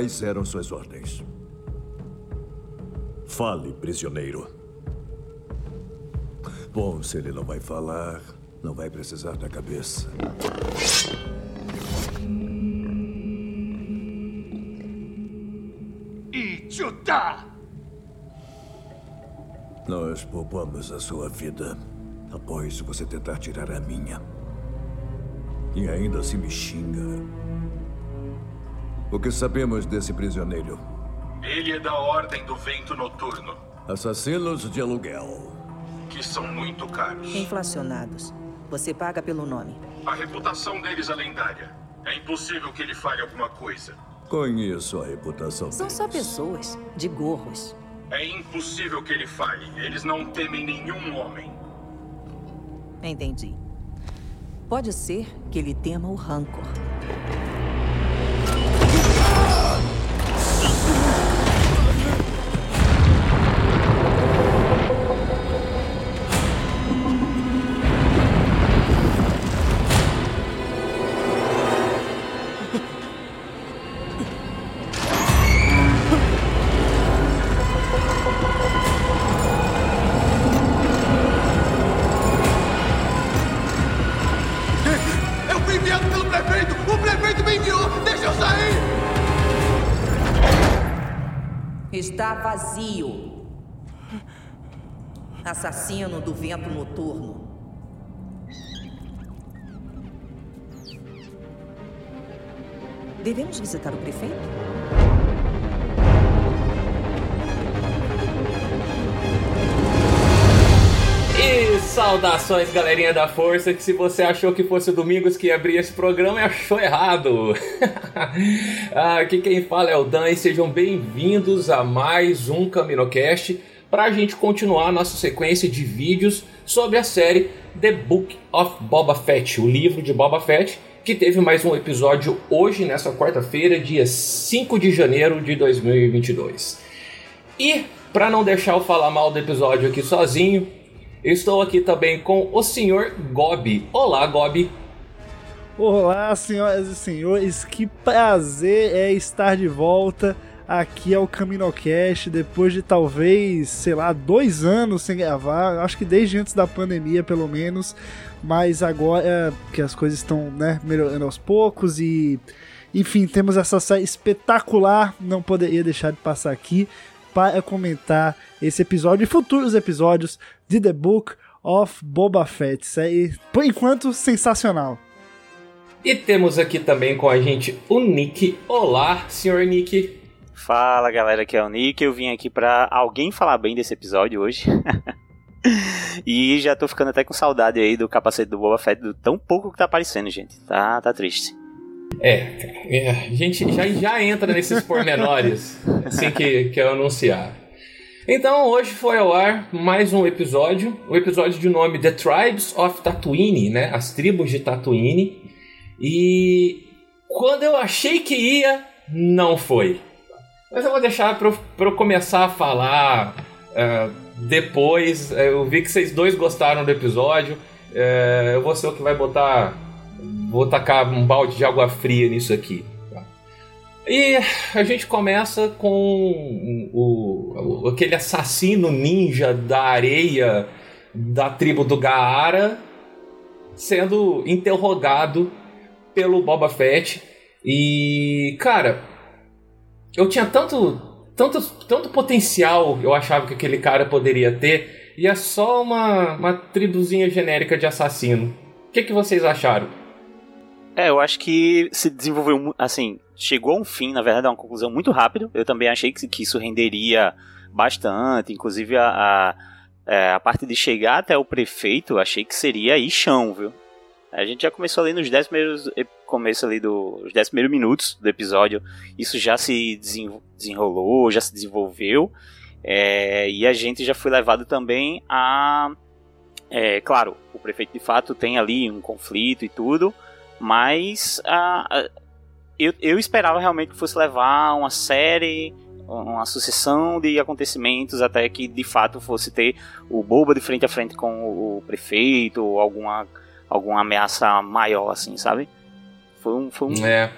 Quais eram suas ordens? Fale, prisioneiro. Bom, se ele não vai falar, não vai precisar da cabeça. Idiota! Nós poupamos a sua vida após você tentar tirar a minha. E ainda assim me xinga. O que sabemos desse prisioneiro? Ele é da Ordem do Vento Noturno, Assassinos de aluguel. que são muito caros. Inflacionados. Você paga pelo nome. A reputação deles é lendária. É impossível que ele fale alguma coisa. Conheço a reputação São só pessoas, de gorros. É impossível que ele fale. Eles não temem nenhum homem. Entendi. Pode ser que ele tema o rancor. Noturno. Devemos visitar o prefeito? E saudações, galerinha da força, que se você achou que fosse o Domingos que ia abrir esse programa, achou errado. Aqui quem fala é o Dan e sejam bem-vindos a mais um CaminoCast para a gente continuar nossa sequência de vídeos sobre a série The Book of Boba Fett, o livro de Boba Fett, que teve mais um episódio hoje, nessa quarta-feira, dia 5 de janeiro de 2022. E, para não deixar eu falar mal do episódio aqui sozinho, Estou aqui também com o senhor Gobi. Olá, Gobi. Olá, senhoras e senhores. Que prazer é estar de volta aqui ao CaminoCast depois de talvez, sei lá, dois anos sem gravar. Acho que desde antes da pandemia, pelo menos. Mas agora que as coisas estão né, melhorando aos poucos e. Enfim, temos essa série espetacular. Não poderia deixar de passar aqui para comentar esse episódio e futuros episódios de The Book of Boba Fett. Série, por enquanto, sensacional. E temos aqui também com a gente o Nick. Olá, senhor Nick. Fala galera, aqui é o Nick. Eu vim aqui pra alguém falar bem desse episódio hoje. e já tô ficando até com saudade aí do capacete do Boba Fett, do tão pouco que tá aparecendo, gente. Tá, tá triste. É, é, a gente já, já entra nesses pormenores assim que, que eu anunciar. Então, hoje foi ao ar mais um episódio, o um episódio de nome The Tribes of Tatooine, né? As tribos de Tatooine. E quando eu achei que ia, não foi. Mas eu vou deixar para eu, eu começar a falar uh, depois. Eu vi que vocês dois gostaram do episódio. Uh, eu vou ser o que vai botar vou tacar um balde de água fria nisso aqui. Tá? E a gente começa com o, o, aquele assassino ninja da areia da tribo do Gaara sendo interrogado pelo Boba Fett. E, cara, eu tinha tanto, tanto, tanto potencial eu achava que aquele cara poderia ter, e é só uma, uma tribuzinha genérica de assassino. O que, que vocês acharam? É, eu acho que se desenvolveu, assim, chegou a um fim, na verdade, a uma conclusão muito rápido. Eu também achei que, que isso renderia bastante, inclusive a, a, é, a, parte de chegar até o prefeito, achei que seria aí chão, viu? A gente já começou ali nos 10 primeiros começo ali dos 10 primeiros minutos do episódio, isso já se desenrolou, já se desenvolveu, é, e a gente já foi levado também a. É, claro, o prefeito de fato tem ali um conflito e tudo, mas a, a, eu, eu esperava realmente que fosse levar uma série, uma sucessão de acontecimentos até que de fato fosse ter o Boba de frente a frente com o prefeito ou alguma, alguma ameaça maior, assim, sabe? Foi um. Foi um é.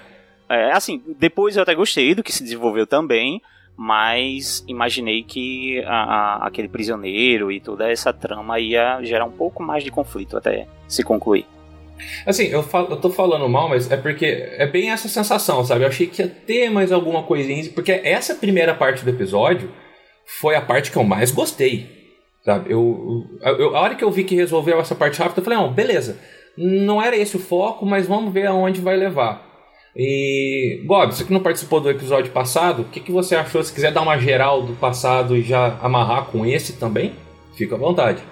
é. Assim, depois eu até gostei do que se desenvolveu também, mas imaginei que a, a, aquele prisioneiro e toda essa trama ia gerar um pouco mais de conflito até se concluir. Assim, eu, falo, eu tô falando mal, mas é porque é bem essa sensação, sabe? Eu achei que ia ter mais alguma coisinha, porque essa primeira parte do episódio foi a parte que eu mais gostei, sabe? Eu, eu, a hora que eu vi que resolveu essa parte rápida, eu falei, não, beleza, não era esse o foco, mas vamos ver aonde vai levar. E, Bob, você que não participou do episódio passado, o que, que você achou? Se quiser dar uma geral do passado e já amarrar com esse também, fica à vontade.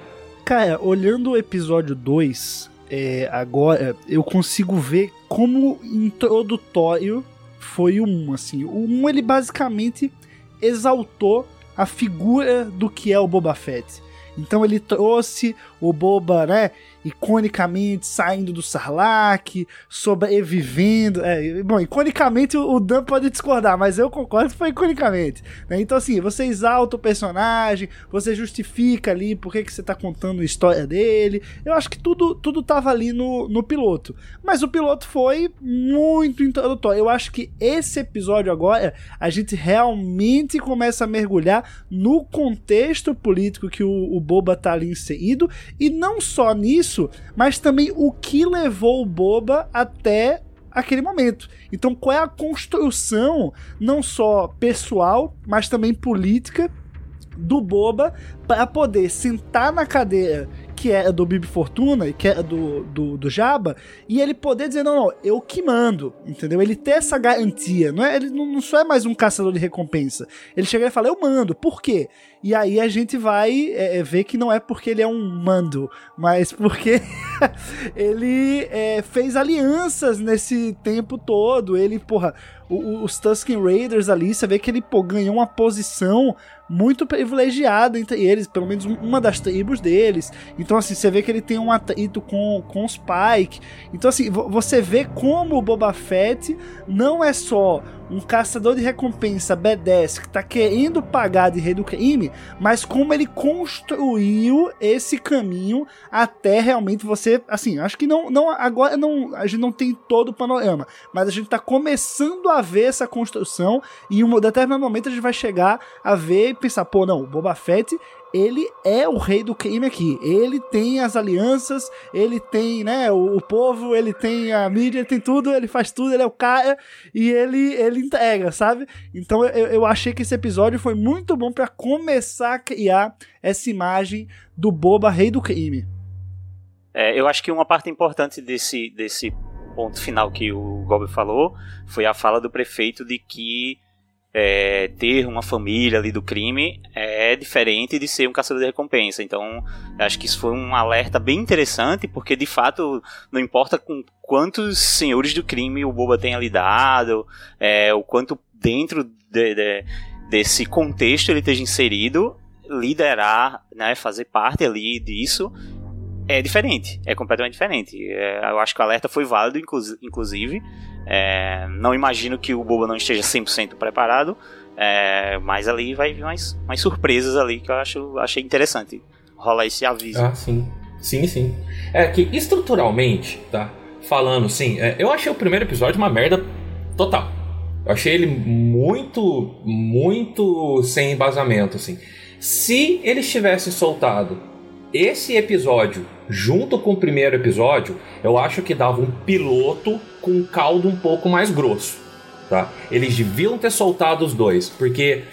Cara, olhando o episódio 2, é, agora eu consigo ver como introdutório foi o 1, assim. O 1, ele basicamente exaltou a figura do que é o Boba Fett. Então ele trouxe o Boba, né, iconicamente saindo do Sarlacc, sobrevivendo. É, bom, iconicamente o Dan pode discordar, mas eu concordo que foi iconicamente. Né? Então, assim, você exalta o personagem, você justifica ali por que, que você tá contando a história dele. Eu acho que tudo, tudo tava ali no, no piloto. Mas o piloto foi muito introdutório. Eu acho que esse episódio agora, a gente realmente começa a mergulhar no contexto político que o, o Boba tá ali inserido, e não só nisso isso, mas também o que levou o Boba até aquele momento. Então, qual é a construção, não só pessoal, mas também política, do Boba para poder sentar na cadeira que é do Bibi Fortuna, que é do, do, do Jabba, e ele poder dizer, não, não, eu que mando, entendeu? Ele ter essa garantia, não é, ele não, não só é mais um caçador de recompensa. Ele chega e fala, eu mando, por quê? E aí a gente vai é, é ver que não é porque ele é um mando, mas porque ele é, fez alianças nesse tempo todo. Ele, porra, os Tusken Raiders ali, você vê que ele pô, ganhou uma posição muito privilegiada entre eles, pelo menos uma das tribos deles. Então, assim, você vê que ele tem um atrito com, com os Pike. Então, assim, você vê como o Boba Fett não é só um caçador de recompensa B10 que tá querendo pagar de rei do crime, mas como ele construiu esse caminho até realmente você, assim, acho que não, não agora não, a gente não tem todo o panorama, mas a gente tá começando a ver essa construção e em um determinado momento a gente vai chegar a ver e pensar, pô, não, o Boba Fett ele é o rei do crime aqui. Ele tem as alianças, ele tem, né, o, o, povo, ele tem a mídia, ele tem tudo, ele faz tudo, ele é o cara e ele ele entrega, sabe? Então eu, eu achei que esse episódio foi muito bom para começar a criar essa imagem do Boba rei do crime. É, eu acho que uma parte importante desse, desse ponto final que o Goblin falou foi a fala do prefeito de que é, ter uma família ali do crime é diferente de ser um caçador de recompensa. Então, acho que isso foi um alerta bem interessante, porque de fato não importa com quantos senhores do crime o Boba tenha lidado, é, o quanto dentro de, de, desse contexto ele esteja inserido, liderar, né, fazer parte ali disso é diferente, é completamente diferente. É, eu acho que o alerta foi válido, inclusive. É, não imagino que o Boba não esteja 100% preparado, é, mas ali vai vir mais, mais surpresas ali que eu acho, achei interessante. Rola esse aviso. Ah, sim. Sim, sim. É que estruturalmente, tá? Falando, sim, é, eu achei o primeiro episódio uma merda total. Eu achei ele muito, muito sem embasamento, assim. Se eles tivessem soltado esse episódio, junto com o primeiro episódio, eu acho que dava um piloto com um caldo um pouco mais grosso. Tá? Eles deviam ter soltado os dois, porque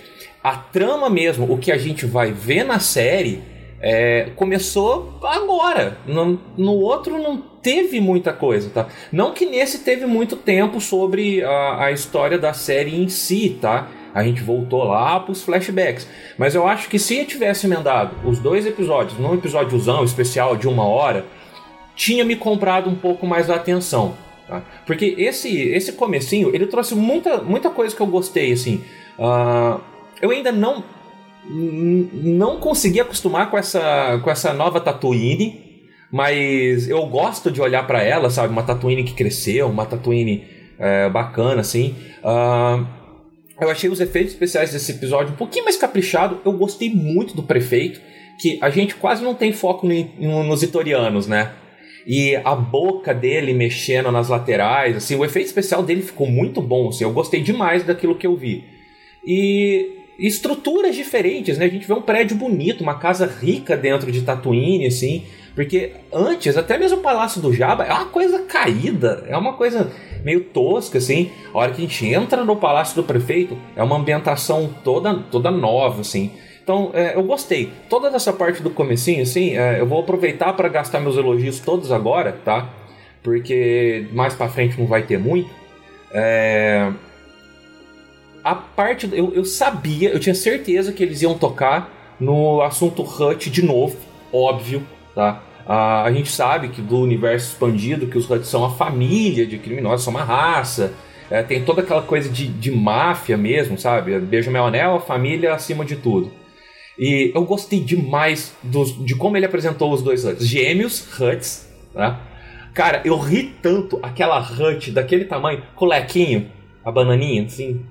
a trama mesmo, o que a gente vai ver na série, é, começou agora. No, no, outro não teve muita coisa, tá? Não que nesse teve muito tempo sobre a, a história da série em si, tá? A gente voltou lá para os flashbacks. Mas eu acho que se eu tivesse emendado os dois episódios num episódiozão especial de uma hora, tinha me comprado um pouco mais da atenção. Tá? Porque esse esse comecinho, ele trouxe muita, muita coisa que eu gostei, assim. Uh, eu ainda não não consegui acostumar com essa, com essa nova Tatooine, mas eu gosto de olhar para ela, sabe? Uma Tatooine que cresceu, uma Tatooine é, bacana, assim. Uh, eu achei os efeitos especiais desse episódio um pouquinho mais caprichado. Eu gostei muito do prefeito, que a gente quase não tem foco no, nos itorianos, né? E a boca dele mexendo nas laterais, assim, o efeito especial dele ficou muito bom, assim, eu gostei demais daquilo que eu vi. E estruturas diferentes, né? A gente vê um prédio bonito, uma casa rica dentro de Tatooine, assim, porque antes, até mesmo o Palácio do Jabba é uma coisa caída, é uma coisa meio tosca, assim. A hora que a gente entra no Palácio do Prefeito, é uma ambientação toda, toda nova, assim. Então, é, eu gostei. Toda essa parte do comecinho, assim, é, eu vou aproveitar para gastar meus elogios todos agora, tá? Porque mais para frente não vai ter muito. É... A parte... Eu, eu sabia, eu tinha certeza que eles iam tocar no assunto Hut de novo, óbvio, tá? Uh, a gente sabe que do universo expandido que os Huts são a família de criminosos, são uma raça. É, tem toda aquela coisa de, de máfia mesmo, sabe? Beijo meu anel, família acima de tudo. E eu gostei demais dos, de como ele apresentou os dois Huts. Gêmeos, Huts, né? Cara, eu ri tanto aquela Hut daquele tamanho, com o lequinho, a bananinha, assim.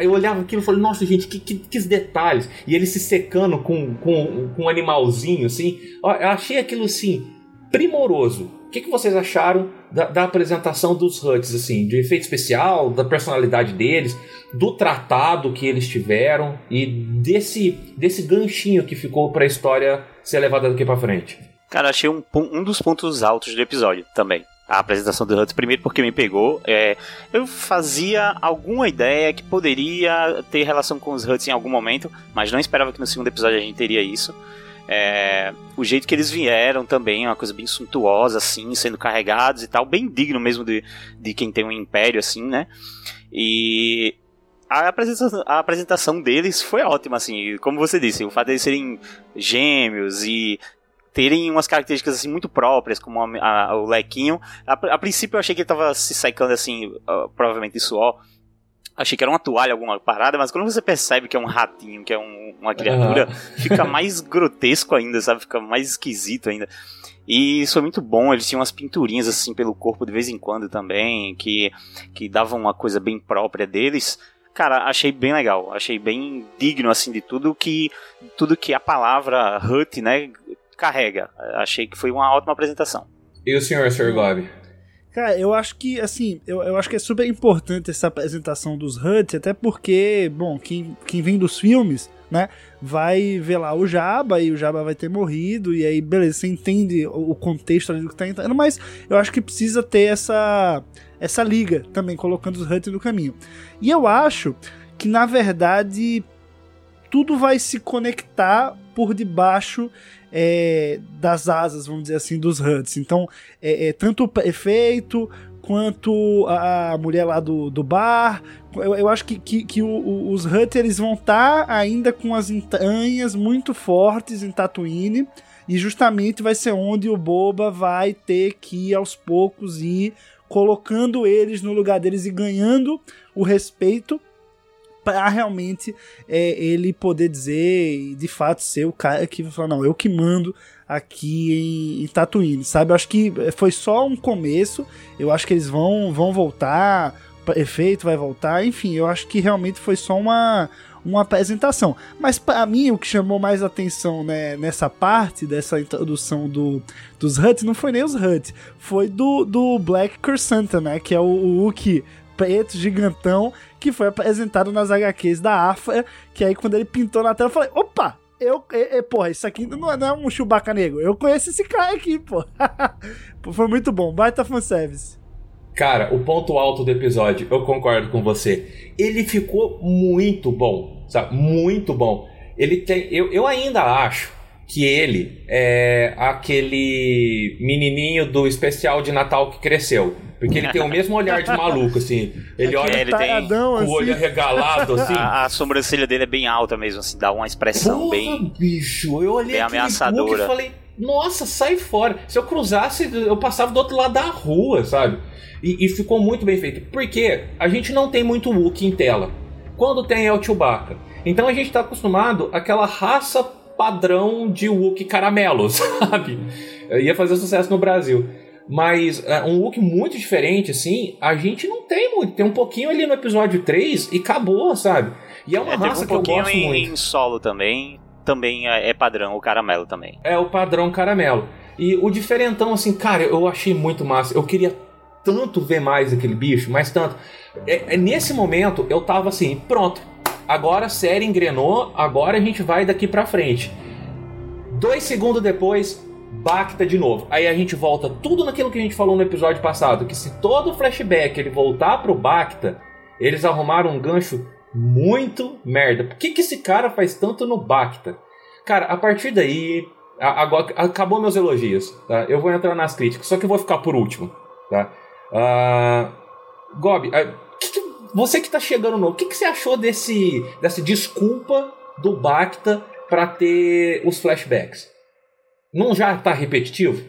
Eu olhava aquilo e falei, nossa, gente, que, que, que detalhes. E ele se secando com, com, com um animalzinho, assim. Eu achei aquilo, assim, primoroso. O que, que vocês acharam da, da, apresentação dos Huts, assim? De efeito especial, da personalidade deles, do tratado que eles tiveram e desse, desse ganchinho que ficou para a história ser levada daqui para frente? Cara, achei um, um dos pontos altos do episódio também a apresentação do Huts. Primeiro porque me pegou. É, eu fazia alguma ideia que poderia ter relação com os Huts em algum momento, mas não esperava que no segundo episódio a gente teria isso. É, o jeito que eles vieram também, uma coisa bem suntuosa, assim, sendo carregados e tal, bem digno mesmo de, de quem tem um império, assim, né? E a apresentação, a apresentação deles foi ótima, assim, como você disse, o fato de eles serem gêmeos e terem umas características assim muito próprias, como a, a, o lequinho. A, a, princípio eu achei que ele tava se secando assim, uh, provavelmente de suor. Achei que era uma toalha, alguma parada, mas quando você percebe que é um ratinho, que é um, uma criatura, fica mais grotesco ainda, sabe? Fica mais esquisito ainda. E isso foi muito bom, eles tinham umas pinturinhas assim pelo corpo de vez em quando também, que, que davam uma coisa bem própria deles. Cara, achei bem legal, achei bem digno assim de tudo que tudo que a palavra hut, né, carrega. Achei que foi uma ótima apresentação. E o senhor, Sr. Gobi? Cara, eu acho que, assim, eu, eu acho que é super importante essa apresentação dos Huts, até porque, bom, quem, quem vem dos filmes, né, vai ver lá o Jabba e o Jabba vai ter morrido, e aí, beleza, você entende o contexto ali do que tá entrando, mas eu acho que precisa ter essa, essa liga também, colocando os Huts no caminho. E eu acho que, na verdade, tudo vai se conectar por debaixo é, das asas, vamos dizer assim, dos Huds. Então, é, é, tanto o prefeito quanto a mulher lá do, do bar. Eu, eu acho que, que, que o, o, os Hutters vão estar tá ainda com as entranhas muito fortes em Tatooine. E justamente vai ser onde o Boba vai ter que aos poucos ir colocando eles no lugar deles e ganhando o respeito para realmente é, ele poder dizer e de fato ser o cara que vai falar, não, eu que mando aqui em, Tatooine, sabe? Eu acho que foi só um começo, eu acho que eles vão, vão voltar, efeito vai voltar, enfim, eu acho que realmente foi só uma, uma apresentação. Mas para mim o que chamou mais atenção né, nessa parte dessa introdução do, dos Huts não foi nem os Huts, foi do, do Black Cursanta, né? Que é o, o Wookiee preto, gigantão, que foi apresentado nas HQs da AFA, que aí quando ele pintou na tela, eu falei, opa, eu, é, é, porra, isso aqui não é, não é um Chewbacca negro, eu conheço esse cara aqui, pô. foi muito bom, baita fanservice. Cara, o ponto alto do episódio, eu concordo com você. Ele ficou muito bom, sabe? Muito bom. Ele tem. Eu, eu ainda acho que ele é aquele menininho do especial de Natal que cresceu. Porque ele tem o mesmo olhar de maluco, assim. Ele olha ele tem com o olho assim. arregalado, assim. A, a, sobrancelha dele é bem alta mesmo, assim, dá uma expressão Porra, bem. bicho, eu olhei bem ameaçadora. e falei, nossa, sai fora. Se eu cruzasse, eu passava do outro lado da rua, sabe? E, e ficou muito bem feito. Porque a gente não tem muito Wookiee em tela. Quando tem é o Chewbacca. Então a gente tá acostumado àquela raça padrão de Wookiee caramelo, sabe? Ia fazer sucesso no Brasil. Mas uh, um look muito diferente, assim, a gente não tem muito. Tem um pouquinho ali no episódio 3 e acabou, sabe? E é uma é, raça um que eu gosto em, muito. em solo também, também é, é padrão, o caramelo também. É o padrão caramelo. E o diferentão, assim, cara, eu achei muito massa. Eu queria tanto ver mais aquele bicho, mais tanto. É, é, nesse momento, eu tava assim, pronto agora a série engrenou, agora a gente vai daqui pra frente. Dois segundos depois, Bacta de novo. Aí a gente volta tudo naquilo que a gente falou no episódio passado, que se todo o flashback ele voltar pro Bacta, eles arrumaram um gancho muito merda. Por que, que esse cara faz tanto no Bacta? Cara, a partir daí, agora acabou meus elogios, tá? Eu vou entrar nas críticas, só que eu vou ficar por último, tá? Uh, Gob, uh, você que tá chegando novo, o que, que você achou desse, dessa desculpa do Bacta para ter os flashbacks? Não já tá repetitivo?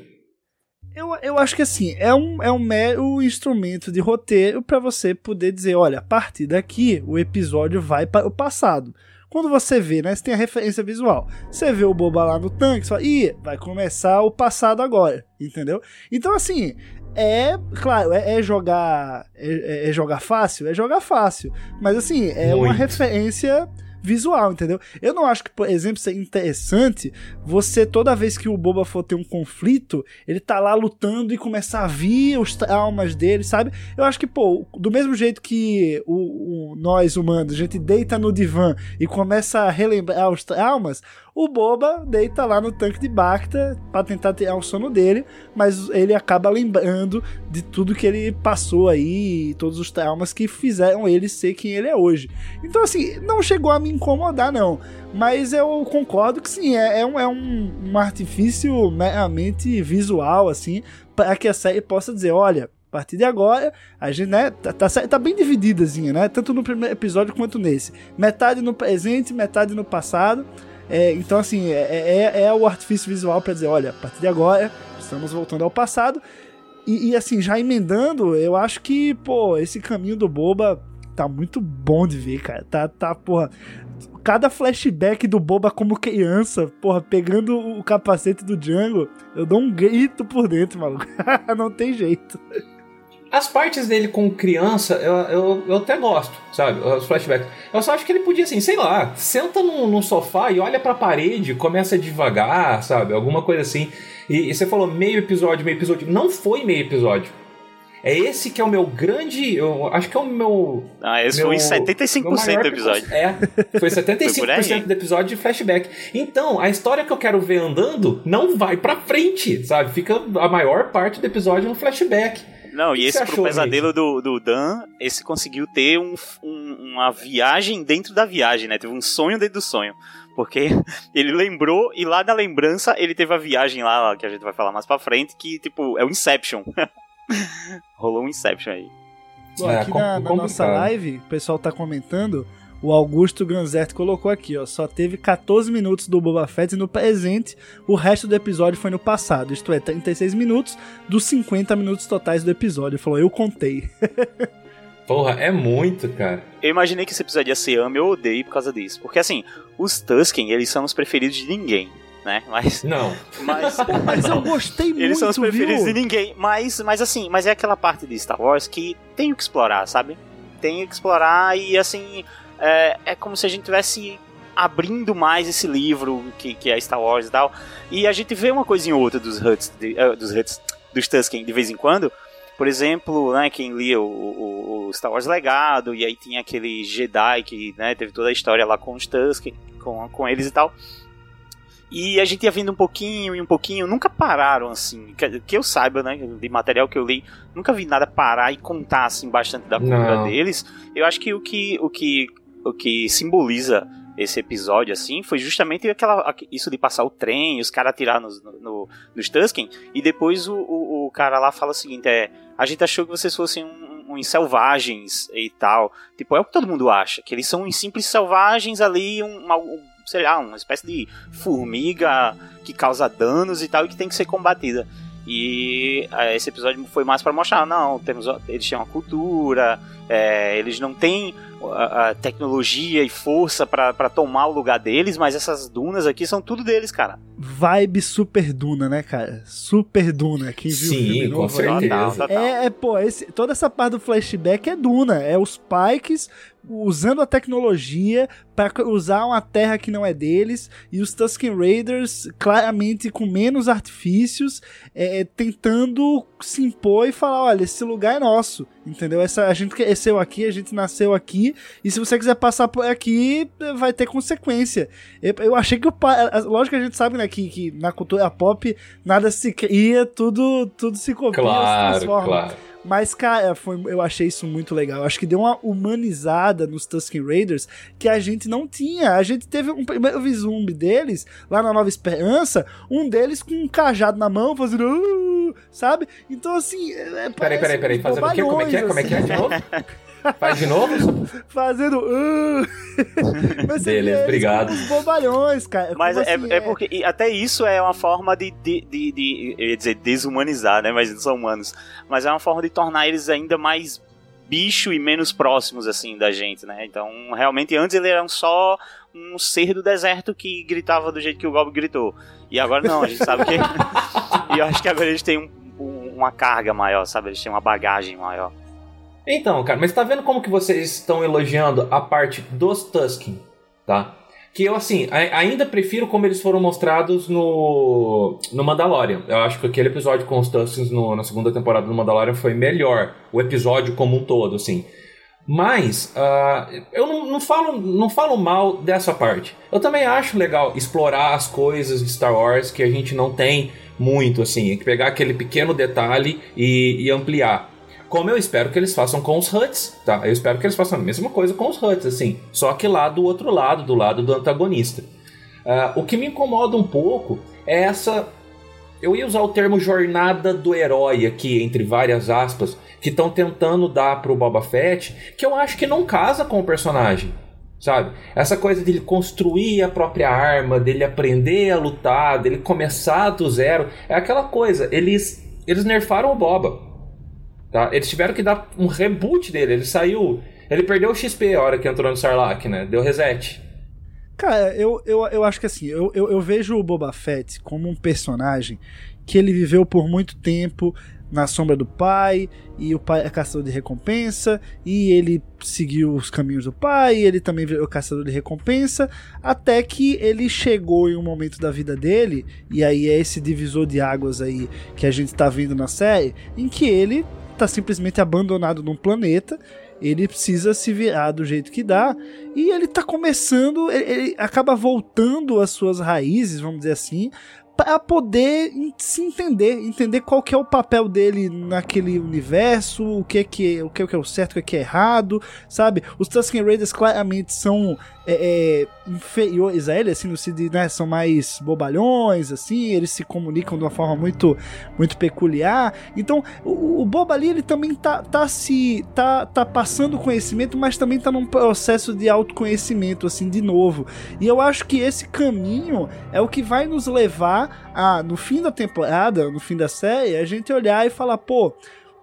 Eu, eu acho que assim, é um, é um mero instrumento de roteiro para você poder dizer, olha, a partir daqui o episódio vai para o passado. Quando você vê, né, você tem a referência visual. Você vê o Boba lá no tanque, você fala, ih, vai começar o passado agora, entendeu? Então assim, é, claro, é, é jogar é, é, jogar fácil, é jogar fácil, mas assim, é Muito. uma referência visual, entendeu? Eu não acho que, por exemplo, seja interessante você, toda vez que o Boba for ter um conflito, ele tá lá lutando e começar a vir os traumas dele, sabe? Eu acho que, pô, do mesmo jeito que o, o nós humanos, a gente deita no divã e começa a relembrar os traumas, o Boba deita lá no tanque de Bacta para tentar tirar o sono dele, mas ele acaba lembrando de tudo que ele passou aí, todos os traumas que fizeram ele ser quem ele é hoje. Então, assim, não chegou a me incomodar, não. Mas eu concordo que sim, é, é um, é um, um artifício meramente visual, assim, para que a série possa dizer: olha, a partir de agora, a gente, né, tá, tá, tá bem divididazinha, né? Tanto no primeiro episódio quanto nesse. Metade no presente, metade no passado. É, então, assim, é, é, é, o artifício visual para dizer: olha, a partir de agora, estamos voltando ao passado. E, e, assim, já emendando, eu acho que, pô, esse caminho do Boba tá muito bom de ver, cara. Tá, tá, porra. Cada flashback do Boba como criança, porra, pegando o capacete do Django, eu dou um grito por dentro, maluco. Não tem jeito. As partes dele com criança, eu, eu, eu até gosto, sabe? Os flashbacks. Eu só acho que ele podia, assim, sei lá, senta no, no sofá e olha pra parede, começa devagar, sabe? Alguma coisa assim. E, e, você falou meio episódio, meio episódio. Não foi meio episódio. É esse que é o meu grande. Eu acho que é o meu. Ah, esse meu, foi 75% do episódio. É, foi 75% foi do episódio de flashback. Então, a história que eu quero ver andando não vai pra frente, sabe? Fica a maior parte do episódio no flashback. Não, e esse pro pesadelo do, do Dan, esse conseguiu ter um, um, uma viagem dentro da viagem, né? Teve um sonho dentro do sonho. Porque ele lembrou e lá na lembrança ele teve a viagem lá, que a gente vai falar mais pra frente, que, tipo, é o Inception. Rolou um Inception aí. Bom, é, aqui é, na, na nossa live, o pessoal tá comentando o Augusto Ganzert colocou aqui, ó. Só teve 14 minutos do Boba Fett no presente, o resto do episódio foi no passado. Isto é, 36 minutos dos 50 minutos totais do episódio. Ele falou, eu contei. Porra, é muito, cara. Eu imaginei que esse episódio ia ser ame ou odeio por causa disso. Porque assim, os Tusken, eles são os preferidos de ninguém. Né? Mas. Não. Mas, mas eu gostei muito. Eles são os preferidos viu? de ninguém. Mas, mas assim, mas é aquela parte de Star Wars que tem que explorar, sabe? Tem que explorar e assim é, é como se a gente tivesse abrindo mais esse livro que, que é Star Wars e tal. E a gente vê uma coisa em outra dos Huts, de, uh, dos Huts, dos Tusken de vez em quando. Por exemplo, né, quem lia o, o, o, Star Wars Legado, e aí tinha aquele Jedi que né, teve toda a história lá com os Tusken, com, com eles e tal. E a gente ia vendo um pouquinho e um pouquinho, nunca pararam assim, que, que, eu saiba, né, de material que eu li, nunca vi nada parar e contar assim bastante da cultura deles. Eu acho que o que o que o que simboliza esse episódio, assim, foi justamente aquela, isso de passar o trem, os caras atirar nos, no, nos Tusken, e depois o, o, o, cara lá fala o seguinte, é, a gente achou que vocês fossem uns um, selvagens e tal, tipo, é o que todo mundo acha, que eles são uns simples selvagens ali, um, um, sei lá, uma espécie de formiga que causa danos e tal, e que tem que ser combatida. E é, esse episódio foi mais para mostrar, não, temos, eles têm uma cultura, é, eles não têm a, a tecnologia e força para tomar o lugar deles, mas essas dunas aqui são tudo deles, cara. Vibe super duna, né, cara? Super duna. Quem viu Sim, o filme com novo, certeza. É, é, pô, esse, toda essa parte do flashback é duna. É os Pikes usando a tecnologia para usar uma terra que não é deles e os Tusken Raiders claramente com menos artifícios é, tentando se impor e falar olha esse lugar é nosso entendeu? Essa a gente cresceu aqui a gente nasceu aqui e se você quiser passar por aqui vai ter consequência. Eu, eu achei que o lógico que a gente sabe né que, que na cultura pop nada se cria tudo tudo se copia claro, se transforma. claro mas, cara, foi, eu achei isso muito legal. Eu acho que deu uma humanizada nos Tusken Raiders que a gente não tinha. A gente teve um primeiro vislumbre deles, lá na Nova Esperança, um deles com um cajado na mão, fazendo. Uh, sabe? Então, assim. É, peraí, peraí, peraí. Fazendo o quê? Como é que é? Como é que é de novo? Faz de novo? Fazendo. Uh... Mas Beleza, obrigado. Os bobalhões, cara. Mas é, assim, é, é, porque até isso é uma forma de, de, de, de, eu ia dizer desumanizar, né? Mas eles são humanos. Mas é uma forma de tornar eles ainda mais bicho e menos próximos, assim, da gente, né? Então, realmente, antes ele era só um ser do deserto que gritava do jeito que o Goblin gritou. E agora não, a gente sabe que. e eu acho que agora eles têm um, um, uma carga maior, sabe? Eles têm uma bagagem maior. Então, cara, mas tá vendo como que vocês estão elogiando a parte dos Tusken, tá? Que eu, assim, ainda prefiro como eles foram mostrados no, no Mandalorian. Eu acho que aquele episódio com os Tuskens no, na segunda temporada do Mandalorian foi melhor. O episódio como um todo, assim. Mas, uh, eu não, não, falo, não falo mal dessa parte. Eu também acho legal explorar as coisas de Star Wars que a gente não tem muito, assim. pegar aquele pequeno detalhe e, e ampliar. Como eu espero que eles façam com os Huts, tá? Eu espero que eles façam a mesma coisa com os Huts, assim. Só que lá do outro lado, do lado do antagonista. Uh, o que me incomoda um pouco é essa. Eu ia usar o termo jornada do herói aqui, entre várias aspas, que estão tentando dar pro Boba Fett, que eu acho que não casa com o personagem sabe? Essa coisa dele construir a própria arma, dele aprender a lutar, dele começar do zero, é aquela coisa. Eles eles nerfaram o Boba. Tá? Eles tiveram que dar um reboot dele. Ele saiu. Ele perdeu o XP a hora que entrou no Sarlacc, né? Deu reset. Cara, eu, eu, eu acho que assim, eu, eu, eu vejo o Boba Fett como um personagem que ele viveu por muito tempo na sombra do pai, e o pai é caçador de recompensa, e ele seguiu os caminhos do pai, ele também virou caçador de recompensa, até que ele chegou em um momento da vida dele, e aí é esse divisor de águas aí que a gente tá vendo na série, em que ele tá simplesmente abandonado num planeta. Ele precisa se virar do jeito que dá. E ele tá começando. Ele, ele acaba voltando às suas raízes, vamos dizer assim, para poder se entender, entender qual que é o papel dele naquele universo, o que é que o que é, o certo, o que é, que é errado, sabe? Os Tusken Raiders claramente são é, é, inferiores a ele, assim, no sentido, né, são mais bobalhões, assim, eles se comunicam de uma forma muito, muito peculiar. Então, o, o Boba ali, ele também tá, tá se, tá, tá passando conhecimento, mas também tá num processo de autoconhecimento, assim, de novo. E eu acho que esse caminho é o que vai nos levar a, no fim da temporada, no fim da série, a gente olhar e falar, pô,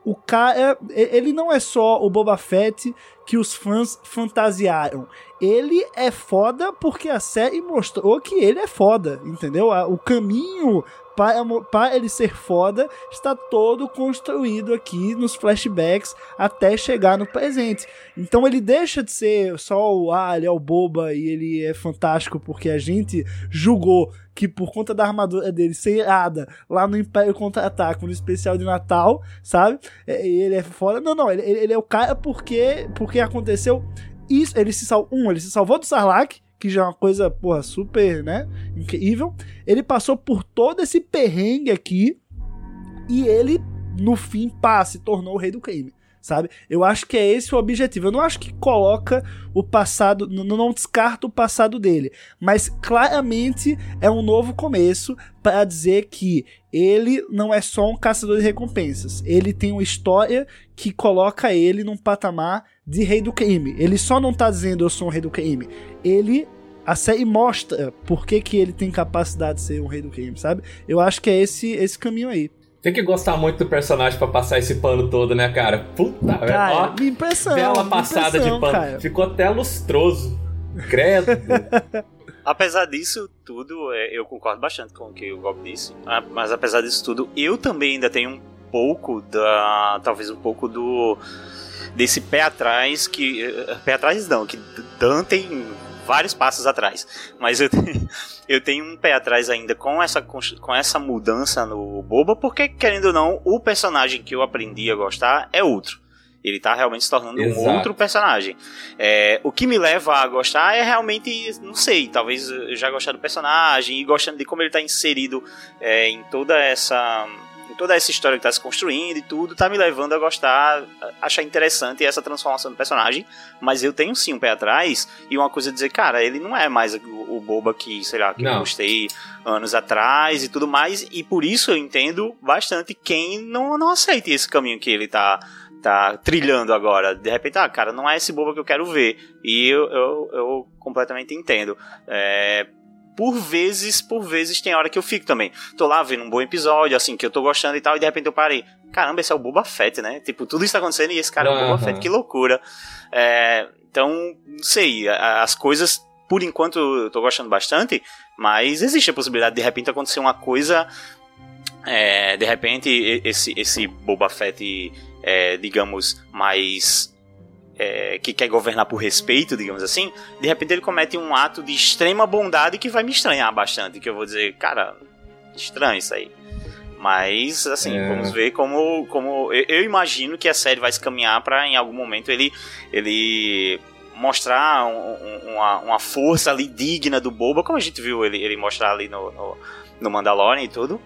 o cara, ele não é só o Boba Fett que os fãs fantasiaram. Ele é foda porque a série mostrou que ele é foda, entendeu? O caminho para, para ele ser foda está todo construído aqui nos flashbacks até chegar no presente. Então ele deixa de ser só o ah, ele é o boba e ele é fantástico porque a gente julgou que por conta da armadura dele ser irada lá no Império Contra-Ataque, no especial de Natal, sabe? É, ele é foda. Não, não, ele, ele é o cara porque, porque aconteceu isso. Ele se salvou. Um, ele se salvou do Sarlacc que já é uma coisa, porra, super, né? Incrível. Ele passou por todo esse perrengue aqui e ele, no fim, pá, se tornou o rei do crime. Sabe? Eu acho que é esse o objetivo. Eu não acho que coloca o passado, não, não descarta o passado dele, mas claramente é um novo começo para dizer que ele não é só um caçador de recompensas. Ele tem uma história que coloca ele num patamar de rei do crime. Ele só não tá dizendo eu sou um rei do crime. Ele a série mostra por que, que ele tem capacidade de ser um rei do crime, sabe? Eu acho que é esse esse caminho aí. Tem que gostar muito do personagem para passar esse pano todo, né, cara? Puta, cara, ó, impressão. Bela passada impressão, de pano. Cara. Ficou até lustroso. Credo. apesar disso tudo, é, eu concordo bastante com o que o Gob disse. Ah, mas apesar disso tudo, eu também ainda tenho um pouco da. Talvez um pouco do desse pé atrás que. Eh, pé atrás não, que Dan tem vários passos atrás. Mas eu tenho, eu tenho um pé atrás ainda com essa, com essa mudança no Boba, porque, querendo ou não, o personagem que eu aprendi a gostar é outro. Ele tá realmente se tornando Exato. um outro personagem. É, o que me leva a gostar é realmente, não sei, talvez eu já gostar do personagem e gostando de como ele tá inserido é, em toda essa toda essa história que tá se construindo e tudo, tá me levando a gostar, a achar interessante essa transformação do personagem. Mas eu tenho sim um pé atrás e uma coisa a dizer, cara, ele não é mais o, o boba que, sei lá, que não. eu gostei anos atrás e tudo mais. E por isso eu entendo bastante quem não, não aceita esse caminho que ele tá tá trilhando agora. De repente, ah, cara, não é esse boba que eu quero ver. E eu, eu, eu completamente entendo. É, por vezes, por vezes tem hora que eu fico também. Tô lá vendo um bom episódio, assim, que eu tô gostando e tal, e de repente eu parei. Caramba, esse é o Boba Fett, né? Tipo, tudo isso tá acontecendo e esse cara é o Boba Fett, que loucura. É, então, não sei, as coisas, por enquanto, eu tô gostando bastante, mas existe a possibilidade de, de repente acontecer uma coisa. É, de repente, esse, esse Boba Fett, é, digamos, mais é, que quer governar por respeito, digamos assim, de repente ele comete um ato de extrema bondade que vai me estranhar bastante, que eu vou dizer, cara, estranho isso aí. Mas, assim, é. vamos ver como. como eu, eu, imagino que a série vai se caminhar para em algum momento ele, ele mostrar um, uma, uma força ali digna do Boba, como a gente viu ele, ele mostrar ali no, no, no Mandalorian e tudo.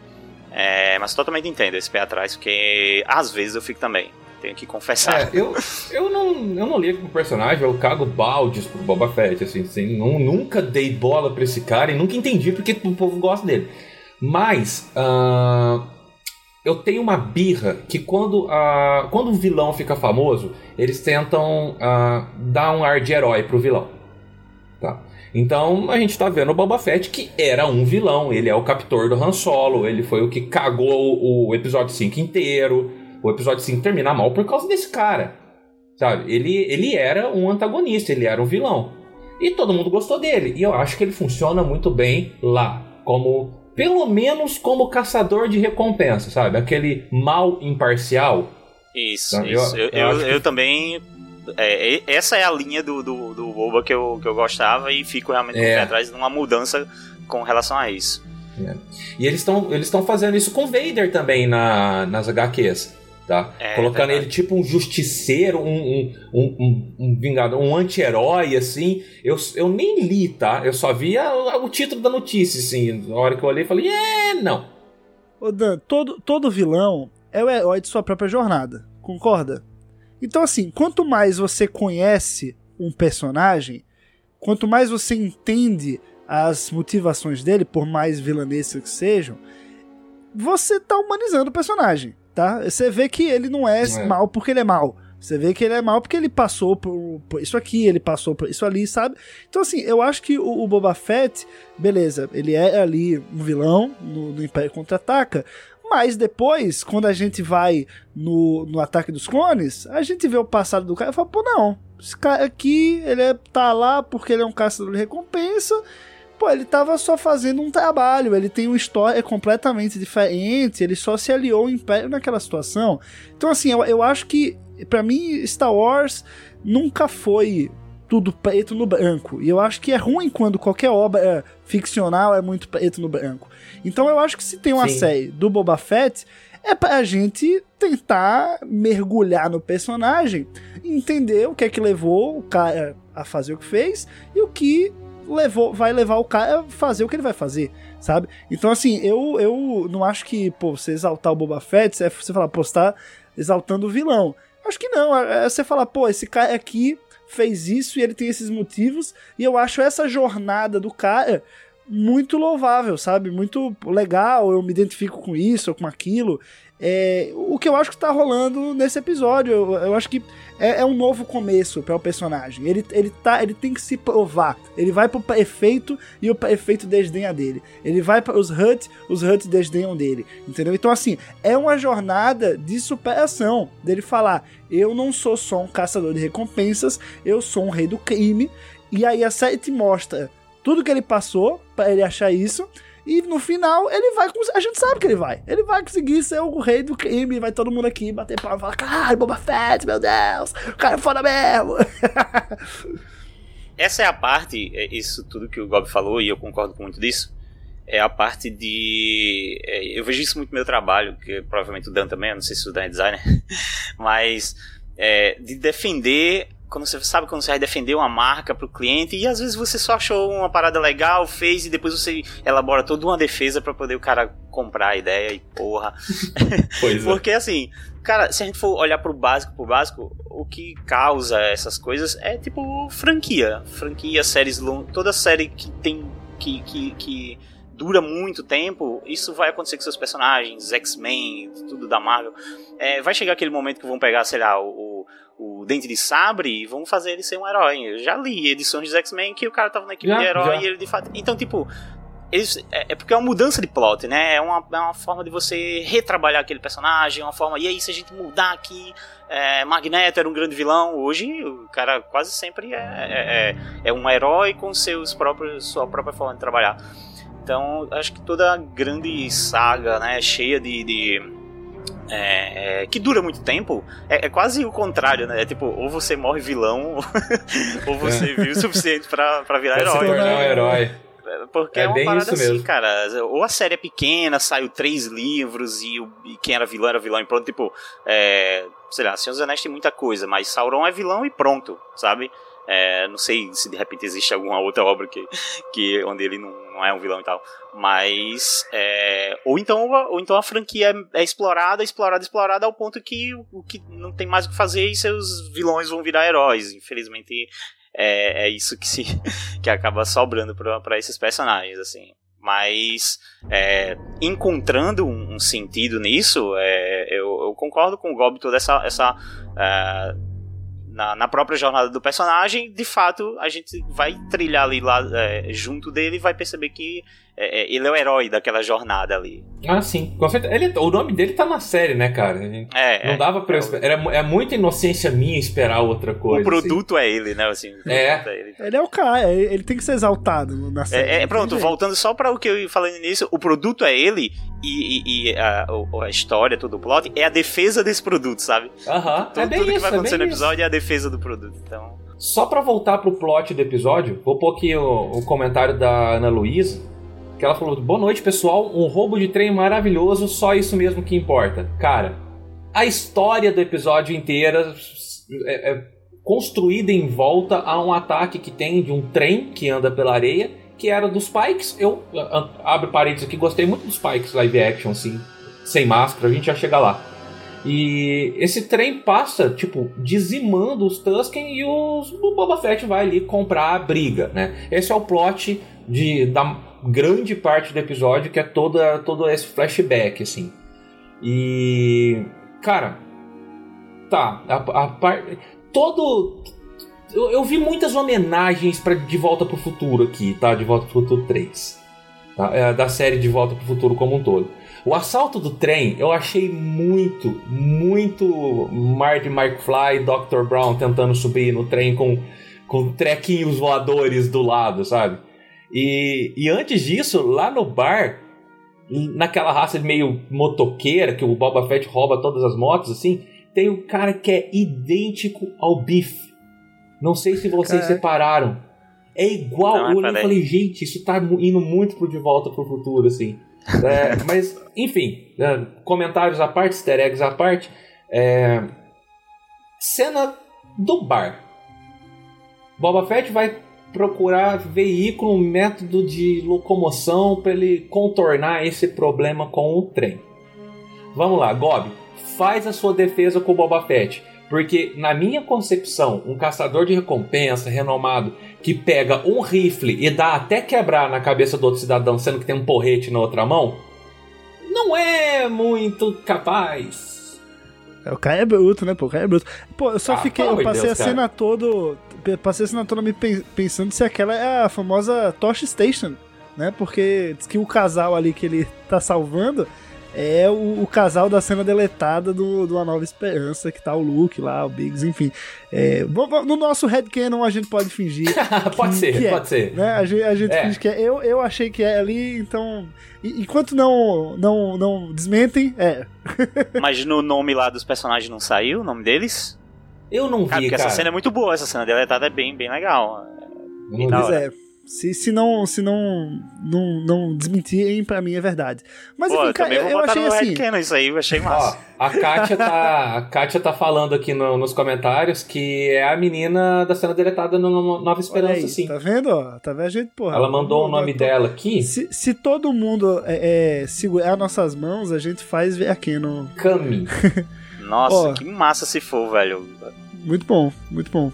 É, mas totalmente entendo esse pé atrás, porque às vezes eu fico também tenho que confessar. É, eu, eu, não, eu não ligo pro personagem, eu cago baldes pro Boba Fett, assim, assim não, nunca dei bola pra esse cara e nunca entendi porque o povo gosta dele. Mas, uh, eu tenho uma birra que quando, uh, quando um vilão fica famoso, eles tentam uh, dar um ar de herói pro vilão. Tá? Então a gente tá vendo o Boba Fett que era um vilão, ele é o captor do Han Solo, ele foi o que cagou o, episódio 5 inteiro o episódio 5 termina mal por causa desse cara. Sabe? Ele, ele era um antagonista, ele era um vilão. E todo mundo gostou dele. E eu acho que ele funciona muito bem lá. Como. Pelo menos como caçador de recompensa, sabe? Aquele mal imparcial. Isso, isso. Eu, eu, eu, eu que... também. É, essa é a linha do, do, do Boba que eu, que eu gostava e fico realmente é. atrás de uma mudança com relação a isso. É. E eles estão eles fazendo isso com Vader também na, nas HQs tá? É, Colocando ele tipo um justiceiro, um, um, um, um vingador, um anti-herói, assim. Eu, eu nem li, tá? Eu só vi a, o título da notícia, assim. Na hora que eu olhei, falei, é, não. Ô Dan, todo, todo vilão é o herói de sua própria jornada, concorda? Então, assim, quanto mais você conhece um personagem, quanto mais você entende as motivações dele, por mais vilanescas que sejam, você tá humanizando o personagem tá? Você vê que ele não é, é, mal porque ele é mal. Você vê que ele é mal porque ele passou por, por, isso aqui, ele passou por isso ali, sabe? Então, assim, eu acho que o, o Boba Fett, beleza, ele é ali um vilão no, no Império Contra-Ataca, mas depois, quando a gente vai no, no Ataque dos Clones, a gente vê o passado do cara e fala, pô, não, esse cara aqui, ele é, tá lá porque ele é um caçador de recompensa, Pô, ele tava só fazendo um trabalho, ele tem uma história completamente diferente, ele só se aliou ao Império naquela situação. Então, assim, eu, eu acho que, para mim, Star Wars nunca foi tudo preto no branco. E eu acho que é ruim quando qualquer obra ficcional é muito preto no branco. Então eu acho que se tem uma Sim. série do Boba Fett, é pra gente tentar mergulhar no personagem, entender o que é que levou o cara a fazer o que fez e o que levou, vai levar o cara a fazer o que ele vai fazer, sabe? Então, assim, eu, eu não acho que, pô, você exaltar o Boba Fett, você falar, pô, você tá exaltando o vilão. Acho que não, é, é você falar, pô, esse cara aqui fez isso e ele tem esses motivos, e eu acho essa jornada do cara muito louvável, sabe? Muito legal, eu me identifico com isso ou com aquilo. É, o que eu acho que tá rolando nesse episódio, eu, eu acho que é, é, um novo começo para o personagem. Ele, ele, tá, ele tem que se provar. Ele vai pro prefeito e o prefeito desdenha dele. Ele vai para os Hut, os Hut desdenham dele. Entendeu? Então, assim, é uma jornada de superação dele falar: eu não sou só um caçador de recompensas, eu sou um rei do crime. E aí a série te mostra tudo que ele passou para ele achar isso. E no final, ele vai. A gente sabe que ele vai. Ele vai conseguir ser o rei do crime. Vai todo mundo aqui bater palma e falar: caralho, Boba Fett, meu Deus, o cara é foda mesmo. Essa é a parte, é isso tudo que o Gob falou, e eu concordo com muito disso. É a parte de. É, eu vejo isso muito no meu trabalho, que provavelmente o Dan também, eu não sei se o Dan é designer, mas é, de defender quando você sabe quando você vai defender uma marca para o cliente e às vezes você só achou uma parada legal, fez e depois você elabora toda uma defesa para poder o cara comprar a ideia e porra. Pois é. Porque assim, cara, se a gente for olhar pro básico, pro básico, o que causa essas coisas é tipo franquia, franquia, séries longas, toda série que tem que, que, que dura muito tempo, isso vai acontecer com seus personagens, X-Men, tudo da Marvel. É, vai chegar aquele momento que vão pegar, sei lá, o, o Dente de Sabre e vão fazer ele ser um herói. Eu já li edições de X-Men que o cara tava na equipe Já, de herói já. e ele de fato. Então, tipo. Eles, é, é porque é uma mudança de plot, né? É uma, é uma forma de você retrabalhar aquele personagem, é uma forma. E aí, se a gente mudar aqui, é, Magneto era um grande vilão, hoje o cara quase sempre é, é, é- é um herói com seus próprios, sua própria forma de trabalhar. Então, acho que toda grande saga, né, cheia de. de é, é, que dura muito tempo, é, é quase o contrário, né? É tipo, ou você morre vilão, ou você vive o suficiente pra, pra virar Pra se herói. tornar um herói. Porque É é, uma bem parada isso assim, mesmo. cara. Ou a série é pequena, saiu três livros e, o- e quem era vilão era vilão e pronto. Tipo, é, sei lá, Senhor dos Anéis tem muita coisa, mas Sauron é vilão e pronto, sabe? É, não sei se de repente existe alguma outra obra que, que onde ele não, não é um vilão e tal. Mas. é, ou, então, ou então a franquia é, explorada, explorada, explorada ao ponto que o, que não tem mais o que fazer e seus vilões vão virar heróis. Infelizmente, é, é isso que se que acaba sobrando para esses personagens, assim. Mas é, encontrando um, um sentido nisso, é, eu, eu concordo com o Gob toda essa, essa é, na, na própria jornada do personagem, de fato, a gente vai trilhar ali lá é, junto dele e vai perceber que é, é, ele é o herói daquela jornada ali. Ah, sim, com certeza. Ele, o nome dele tá na série, né, cara? É, Não é, dava pra eu esperar. Era, é muita inocência minha esperar outra coisa. o produto é ele, né? Assim, É. produto ele. Ele é o cara, ele tem que ser exaltado na série. É, é, pronto, voltando só para o que eu falei no início, o produto é ele e, e- e a, a história, todo o plot, é a defesa desse produto, sabe? Aham, Tudo, é bem tudo que isso, vai é acontecer bem no episódio é a defesa do produto. Então, Só pra voltar pro plot do episódio, vou pôr aqui o, o comentário da Ana Luísa, que ela falou: Boa noite, pessoal. Um roubo de trem maravilhoso, só isso mesmo que importa. Cara, a história do episódio inteira é, é construída em volta a um ataque que tem de um trem que anda pela areia, que era dos Pikes. Eu abro parênteses aqui, gostei muito dos Pikes live action, assim, sem máscara, a gente já chega lá. E esse trem passa, tipo, dizimando os Tusken e os, o Boba Fett vai ali comprar a briga, né? Esse é o plot de, da grande parte do episódio, que é toda, todo esse flashback, assim. E. Cara. Tá, a, a parte. Todo. Eu, eu vi muitas homenagens para De Volta pro Futuro aqui, tá? De Volta pro Futuro 3. Tá? É, da série De Volta pro Futuro como um todo. O assalto do trem eu achei muito, muito Marty McFly Dr. Brown tentando subir no trem com, com trequinhos voadores do lado, sabe? E, e antes disso, lá no bar, naquela raça meio motoqueira que o Boba Fett rouba todas as motos, assim, tem um cara que é idêntico ao Biff. Não sei se vocês Caraca. separaram. É igual. Não, eu olhei e falei, gente, isso tá indo muito pro De Volta pro Futuro, assim. É, mas, enfim, né, comentários à parte, easter eggs à parte. é, cena do bar. Boba Fett vai procurar veículo, método de locomoção para ele contornar esse problema com o trem. Vamos lá, Gob, faz a sua defesa com o Boba Fett. Porque, na minha concepção, um caçador de recompensa renomado que pega um rifle e dá até quebrar na cabeça do outro cidadão, sendo que tem um porrete na outra mão, não é muito capaz. O cara é bruto, né, pô? O cara é bruto. Pô, eu só Ah, fiquei. Eu passei Deus, a cena toda. Passei a cena toda me pen- pensando se aquela é a famosa Tosh Station, né? Porque diz que o casal ali que ele tá salvando é o, o casal da cena deletada do, do A Nova Esperança, que tá o Luke lá, o Biggs, enfim. É, no nosso headcanon a gente pode fingir. pode que- ser, que é, pode ser. Né? A gente, a gente É. finge que é. Eu, eu achei que é ali, então. Enquanto não, não, não desmentem, é. mas no nome lá dos personagens não saiu o nome deles? Eu não vi, Cara, porque cara. essa cena é muito boa, essa cena deletada é bem, bem legal. Pois hora. é. Se, se não, se não, não, não desmentirem, pra mim é verdade. Mas Pô, enfim, eu também eu, vou eu botar achei no assim. headcanon isso aí, eu achei Ó, massa. a Kátia tá, a Kátia tá falando aqui no- nos comentários que é a menina da cena deletada no no Nova Esperança, aí, sim. tá vendo? ó? Tá vendo a gente, porra. Ela mandou o nome tô- dela aqui, Se, se todo mundo é, é, segurar nossas mãos, a gente faz ver aqui no. Cami. Nossa, ó. que massa se for, velho. Muito bom, muito bom.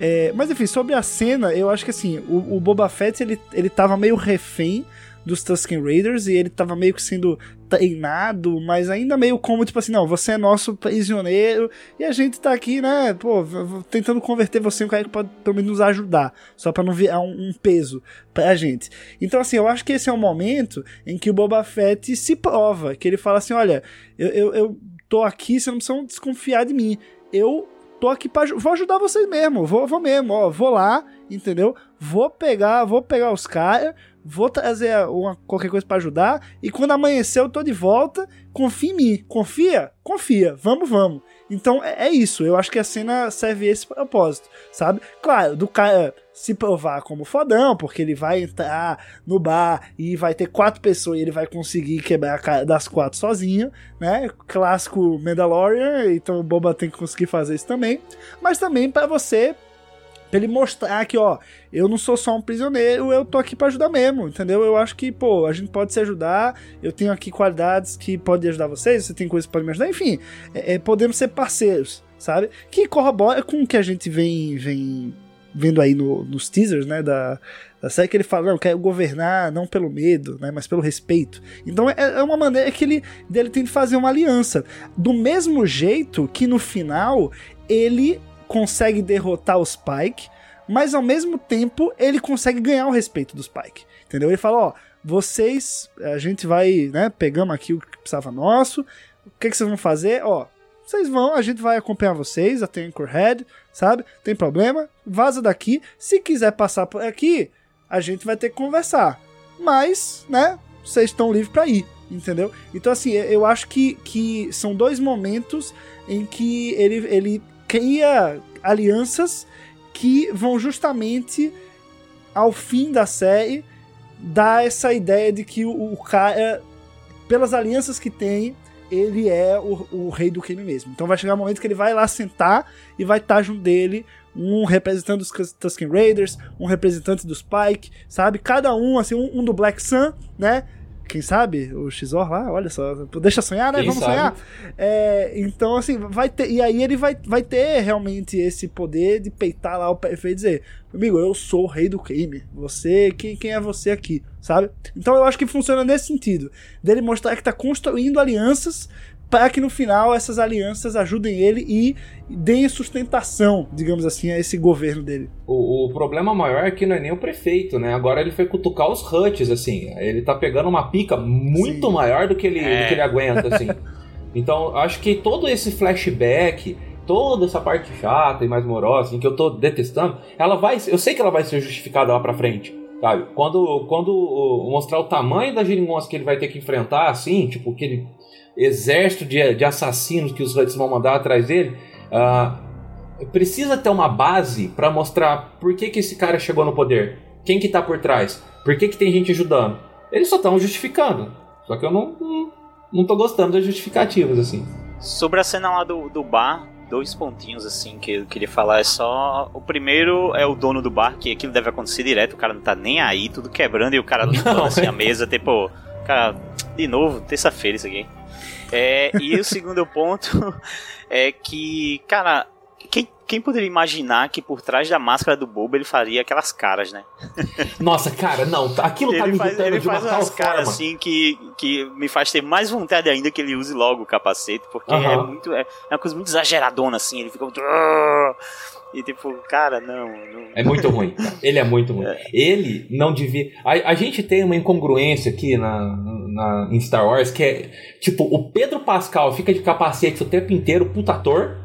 É, mas enfim, sobre a cena, eu acho que assim, o, o Boba Fett ele, ele tava meio refém dos Tusken Raiders e ele tava meio que sendo treinado, mas ainda meio como, tipo assim, não, você é nosso prisioneiro e a gente tá aqui, né, pô, tentando converter você em um cara que pode pelo menos nos ajudar, só para não virar um, um, peso pra gente. Então, assim, eu acho que esse é o momento em que o Boba Fett se prova, que ele fala assim, olha, eu, eu, eu tô aqui, vocês não precisam desconfiar de mim, eu tô aqui para vou ajudar vocês mesmo, vou, vou mesmo, ó, vou lá, entendeu? Vou pegar, vou pegar os caras, vou trazer uma, qualquer coisa para ajudar, e quando amanhecer eu tô de volta, confia em mim. Confia? Confia. Vamos, vamos. Então é, é isso. Eu acho que a cena serve esse propósito, sabe? Claro, do cara se provar como fodão, porque ele vai entrar no bar e vai ter quatro pessoas e ele vai conseguir quebrar a cara das quatro sozinho, né? Clássico Mandalorian, então o Boba tem que conseguir fazer isso também. Mas também para você Pra ele mostrar que, ó, eu não sou só um prisioneiro, eu tô aqui para ajudar mesmo, entendeu? Eu acho que, pô, a gente pode se ajudar, eu tenho aqui qualidades que podem ajudar vocês, você tem coisas que podem me ajudar, enfim, é, é, podemos ser parceiros, sabe? Que corrobora com o que a gente vem, vem vendo aí no, nos teasers, né, da, da série, que ele fala, não, eu quero governar não pelo medo, né, mas pelo respeito. Então é, é uma maneira que ele, dele tem de fazer uma aliança. Do mesmo jeito que no final ele consegue derrotar os Spike, mas ao mesmo tempo ele consegue ganhar o respeito dos Spike. Entendeu? Ele fala, ó, vocês, a gente vai, né, pegamos aqui o que precisava nosso, o que, que vocês vão fazer? Ó, vocês vão, a gente vai acompanhar vocês até Anchorhead, sabe? Tem problema, vaza daqui. Se quiser passar por aqui, a gente vai ter que conversar. Mas, né, vocês estão livres para ir, entendeu? Então, assim, eu acho que, que são dois momentos em que ele, ele cria alianças que vão justamente ao fim da série dar essa ideia de que o, o cara, pelas alianças que tem, ele é o, o, rei do crime mesmo. Então vai chegar um momento que ele vai lá sentar e vai estar junto dele um representante dos Tusken Raiders, um representante dos Pike, sabe? Cada um, assim, um, um do Black Sun, né? Quem sabe, o Xor lá, olha só, deixa sonhar, né? Quem Vamos sabe? sonhar. É, então, assim, vai ter. E aí ele vai, vai ter realmente esse poder de peitar lá o perfeito e dizer: Amigo, eu sou o rei do crime. Você, quem, quem é você aqui? Sabe? Então eu acho que funciona nesse sentido. Dele mostrar que tá construindo alianças para que no final essas alianças ajudem ele e deem sustentação, digamos assim, a esse governo dele. O, o, problema maior é que não é nem o prefeito, né? Agora ele foi cutucar os Huts, assim. Ele tá pegando uma pica muito Sim. maior do que ele, é. do que ele aguenta, assim. então, acho que todo esse flashback, toda essa parte chata e mais morosa, assim, que eu tô detestando, ela vai. Eu sei que ela vai ser justificada lá pra frente. Sabe? Quando, quando mostrar o tamanho da geringonça que ele vai ter que enfrentar, assim, tipo, que ele exército de, de assassinos que os Huts vão mandar atrás dele, uh, precisa ter uma base para mostrar por que, que esse cara chegou no poder, quem que tá por trás, por que, que tem gente ajudando. Eles só estão justificando. Só que eu não, não, não tô gostando das justificativas, assim. Sobre a cena lá do, do bar, dois pontinhos assim que eu queria falar é só. O primeiro é o dono do bar, que aquilo deve acontecer direto, o cara não tá nem aí, tudo quebrando e o cara limpando assim a mesa, tipo, cara, de novo, terça-feira isso aqui. É, e o segundo ponto é que, cara, quem, quem poderia imaginar que por trás da máscara do Bobo ele faria aquelas caras, né? Nossa, cara, não, aquilo tá ele me faz, Ele de uma faz umas caras assim que, que me faz ter mais vontade ainda que ele use logo o capacete, porque é muito. É, é uma coisa muito exageradona assim, ele fica muito. E tipo, cara, não, não. É muito ruim. Ele é muito ruim. É. Ele não devia. A, a gente tem uma incongruência aqui na, na, em Star Wars que é tipo, o Pedro Pascal fica de capacete o tempo inteiro, puta ator.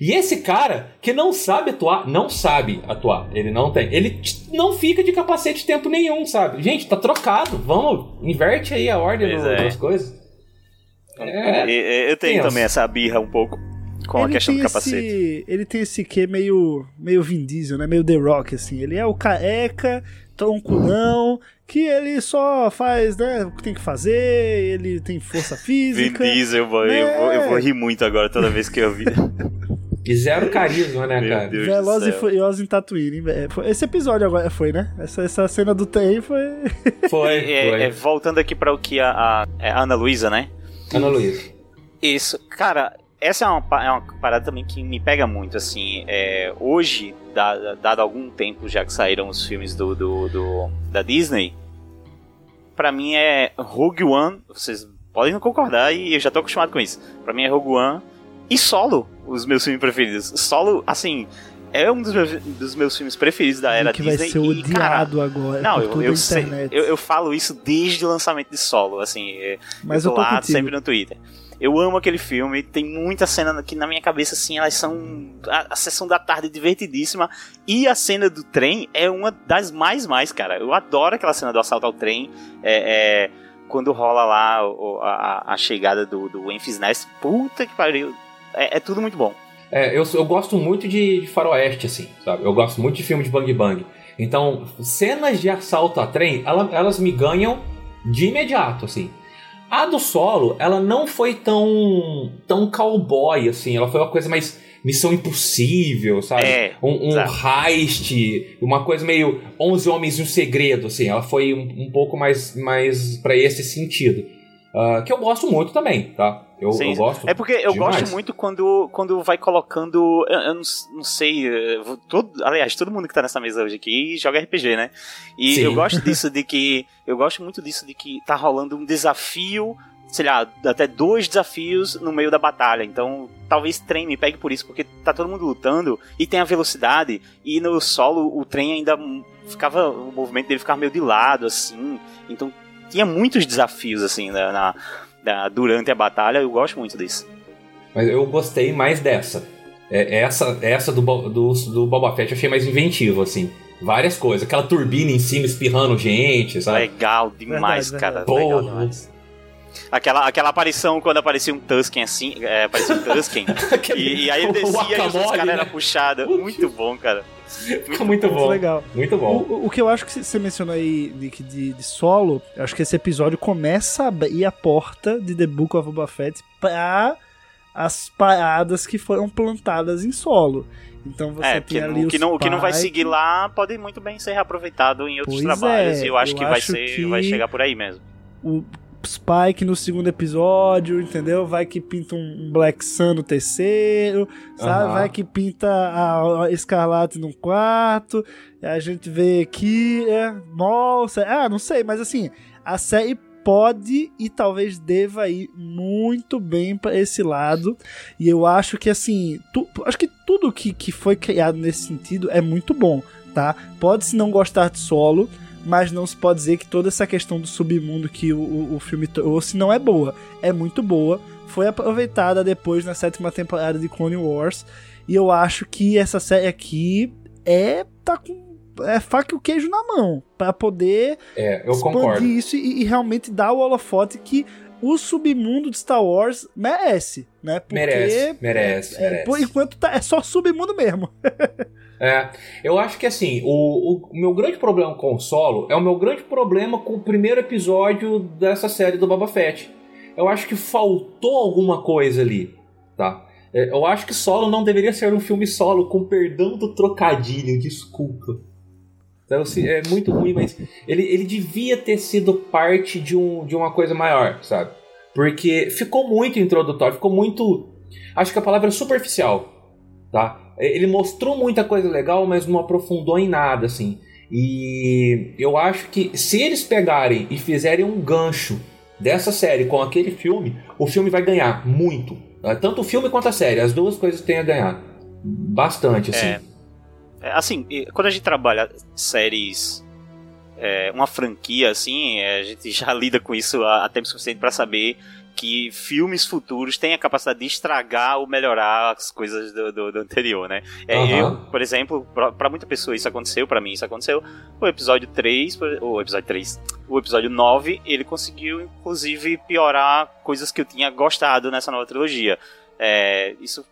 E esse cara que não sabe atuar, não sabe atuar, ele não tem. Ele não fica de capacete tempo nenhum, sabe? Gente, tá trocado. Vamos, inverte aí a ordem do, é. das coisas. É, eu tenho também essa birra um pouco com ele a questão do capacete. Esse, ele tem esse que meio, meio Vin Diesel, né? Meio The Rock, assim. Ele é o careca, tronculão, que ele só faz, né, o que tem que fazer, ele tem força física. Vin Diesel, né? eu, vou, eu vou rir muito agora toda vez que eu vi. E zero carisma, né, cara? Veloz e Furioso em Tatooine. Esse episódio agora foi, né? Essa, essa cena do trem foi. Foi. É, foi. É, voltando aqui para o que a, a, é a Ana Luísa, né? Ana Luísa. Isso. Cara, essa é uma, é uma parada também que me pega muito, assim. É, hoje, dado, dado algum tempo já que saíram os filmes do, do, do da Disney, pra mim é Rogue One. Vocês podem não concordar e eu já tô acostumado com isso. Pra mim é Rogue One e Solo, os meus filmes preferidos. Solo, assim, é um dos meus, dos meus filmes preferidos da era que Disney. vai ser e, odiado cara, agora. Não, eu, eu, sei, eu, eu falo isso desde o lançamento de Solo, assim. Mas eu tô lá contigo. sempre no Twitter. Eu amo aquele filme, tem muita cena que na minha cabeça, assim, elas são. A, a sessão da tarde divertidíssima. E a cena do trem é uma das mais, mais, cara. Eu adoro aquela cena do assalto ao trem. É. é, quando rola lá o- a, a chegada do, do Memphis Nest. Puta que pariu. É, é tudo muito bom. É, eu, eu gosto muito de, de faroeste, assim, sabe? Eu gosto muito de filme de bang bang. Então, cenas de assalto a trem, ela- elas me ganham de imediato, assim. A do solo, ela não foi tão tão cowboy, assim. Ela foi uma coisa mais missão impossível, sabe? É, um um heist, uma coisa meio 11 homens e um segredo, assim. Ela foi um, um pouco mais, mais para esse sentido. Ah, que eu gosto muito também, tá? Eu, eu gosto. É porque eu demais. gosto muito quando, quando vai colocando. Eu, eu não, não sei. Todo, aliás, todo mundo que tá nessa mesa hoje aqui joga RPG, né? E Sim. eu gosto disso de que. Eu gosto muito disso de que tá rolando um desafio. Sei lá, até dois desafios no meio da batalha. Então, talvez trem me pegue por isso, porque tá todo mundo lutando e tem a velocidade. E no solo o trem ainda ficava. O movimento dele ficava meio de lado, assim. Então tinha muitos desafios, assim, na, na- da- durante a batalha. Eu gosto muito disso. Mas eu gostei mais dessa. É, essa essa do, do, do Boba Fett eu achei mais inventivo, assim. Várias coisas. Aquela turbina em cima espirrando gente, sabe? Legal demais, Verdade, cara. Legal Porra. demais. Aquela, aquela aparição quando aparecia um Tusken assim, é, aparecia um Tusken, e, e aí ele o descia e os caras né? eram puxados. Muito bom, cara. Fica muito bom. Muito legal. Muito bom. O, o que eu acho que você mencionou aí, Nick, de, de solo, eu acho que esse episódio começa a abrir a porta de The Book of Boba Fett pra as paradas que foram plantadas em solo. Então você É, tem porque ali o que, não, o que não vai seguir lá pode muito bem ser reaproveitado em outros Pois trabalhos. é, e eu acho eu que vai acho ser. que- Vai chegar por aí mesmo. o Spike no segundo episódio, entendeu? Vai que pinta um Black Sun no terceiro, sabe? Aham. Vai que pinta a Escarlate no quarto. A gente vê aqui, é, nossa, ah, não sei, mas assim, a série pode e talvez deva ir muito bem pra esse lado. E eu acho que assim, tu- acho que tudo que, que foi criado nesse sentido é muito bom, tá? Pode-se não gostar de solo, mas não se pode dizer que toda essa questão do submundo que o, o, filme trouxe não é boa. É muito boa. Foi aproveitada depois na sétima temporada de Clone Wars. E eu acho que essa série aqui é. tá com. É faca e o queijo na mão. Pra poder É, eu expandir concordo. isso e, e realmente dar o holofote que o submundo de Star Wars merece, né? Porque Merece, merece, é, merece. por enquanto tá, é só submundo mesmo. É, eu acho que assim, o, o meu grande problema com o solo é o meu grande problema com o primeiro episódio dessa série do Boba Fett. Eu acho que faltou alguma coisa ali, tá? É, Eu acho que solo não deveria ser um filme solo, com perdão do trocadilho, desculpa. Então, assim, é muito ruim, mas ele, ele devia ter sido parte de, um, de uma coisa maior, sabe? Porque ficou muito introdutório, ficou muito. Acho que a palavra é superficial, tá? Ele mostrou muita coisa legal, mas não aprofundou em nada, assim. E eu acho que se eles pegarem e fizerem um gancho dessa série com aquele filme, o filme vai ganhar muito. tá? Tanto o filme quanto a série, as duas coisas têm a ganhar. Bastante, assim. É. É, assim, quando a gente trabalha séries, é, uma franquia assim, é, a gente já lida com isso há tempo suficiente para saber que filmes futuros têm a capacidade de estragar ou melhorar as coisas do, do- do anterior, né? É, Aham. Eu, por exemplo, pra, pra muita pessoa isso aconteceu, pra mim isso aconteceu. O episódio 3, por- o episódio 3, o episódio 9, ele conseguiu inclusive piorar coisas que eu tinha gostado nessa nova trilogia. É, isso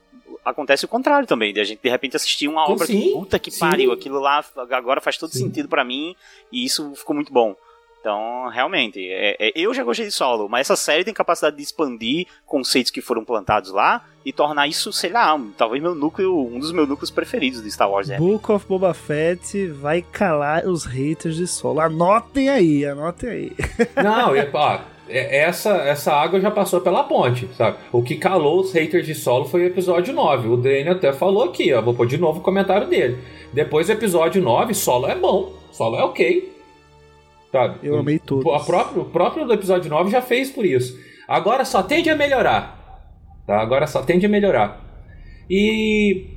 acontece o contrário também, de a gente de repente assistir uma obra que Sim, puta que sim. pariu, aquilo lá agora faz todo Sim. sentido pra mim e isso ficou muito bom. Então, realmente, é- é- eu já gostei de solo, mas essa série tem capacidade de expandir conceitos que foram plantados lá e tornar isso, sei lá, um- talvez meu núcleo, um dos meus núcleos preferidos de Star Wars. né? Book of Boba Fett vai calar os haters de solo. Anotem aí, anotem aí. Não, e, ó, é- essa, essa água já passou pela ponte, sabe? O que calou os haters de solo foi o episódio 9. O Daniel até falou aqui, ó. Vou pôr de novo o comentário dele. Depois do episódio 9, solo é bom. Solo é ok. Sabe? Eu amei todos. O próprio, o próprio do episódio 9 já fez por isso. Agora só tende a melhorar. Tá? Agora só tende a melhorar. E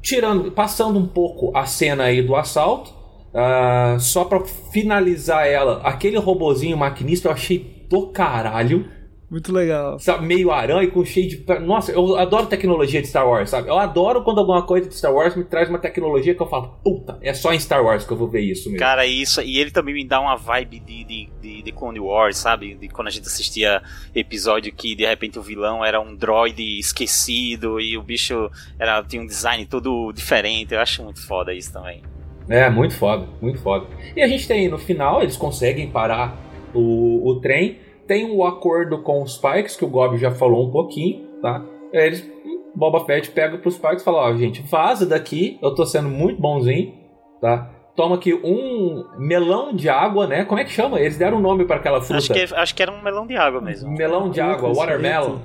tirando, passando um pouco a cena aí do assalto, uh, só para finalizar ela, aquele robozinho maquinista eu achei do caralho. Muito legal. Sabe, meio aranha com cheio de. Nossa, eu adoro tecnologia de Star Wars, sabe? Eu adoro quando alguma coisa de Star Wars me traz uma tecnologia que eu falo, puta, é só em Star Wars que eu vou ver isso mesmo. Cara, isso. E ele também me dá uma vibe de, de, de, de Clone Wars, sabe? De quando a gente assistia episódio que de repente o vilão era um droid esquecido e o bicho era, tinha um design todo diferente. Eu acho muito foda isso também. É, muito foda, muito foda. E a gente tem no final, eles conseguem parar o, o trem tem o um acordo com os Pikes, que o Gob já falou um pouquinho, tá? Eles, Boba Fett pega pros Pikes e fala, ó, oh, gente, vaza daqui, eu tô sendo muito bonzinho, tá? Toma aqui um melão de água, né? Como é que chama? Eles deram um nome para aquela fruta. Acho que, acho que era um melão de água mesmo. Melão de água, watermelon.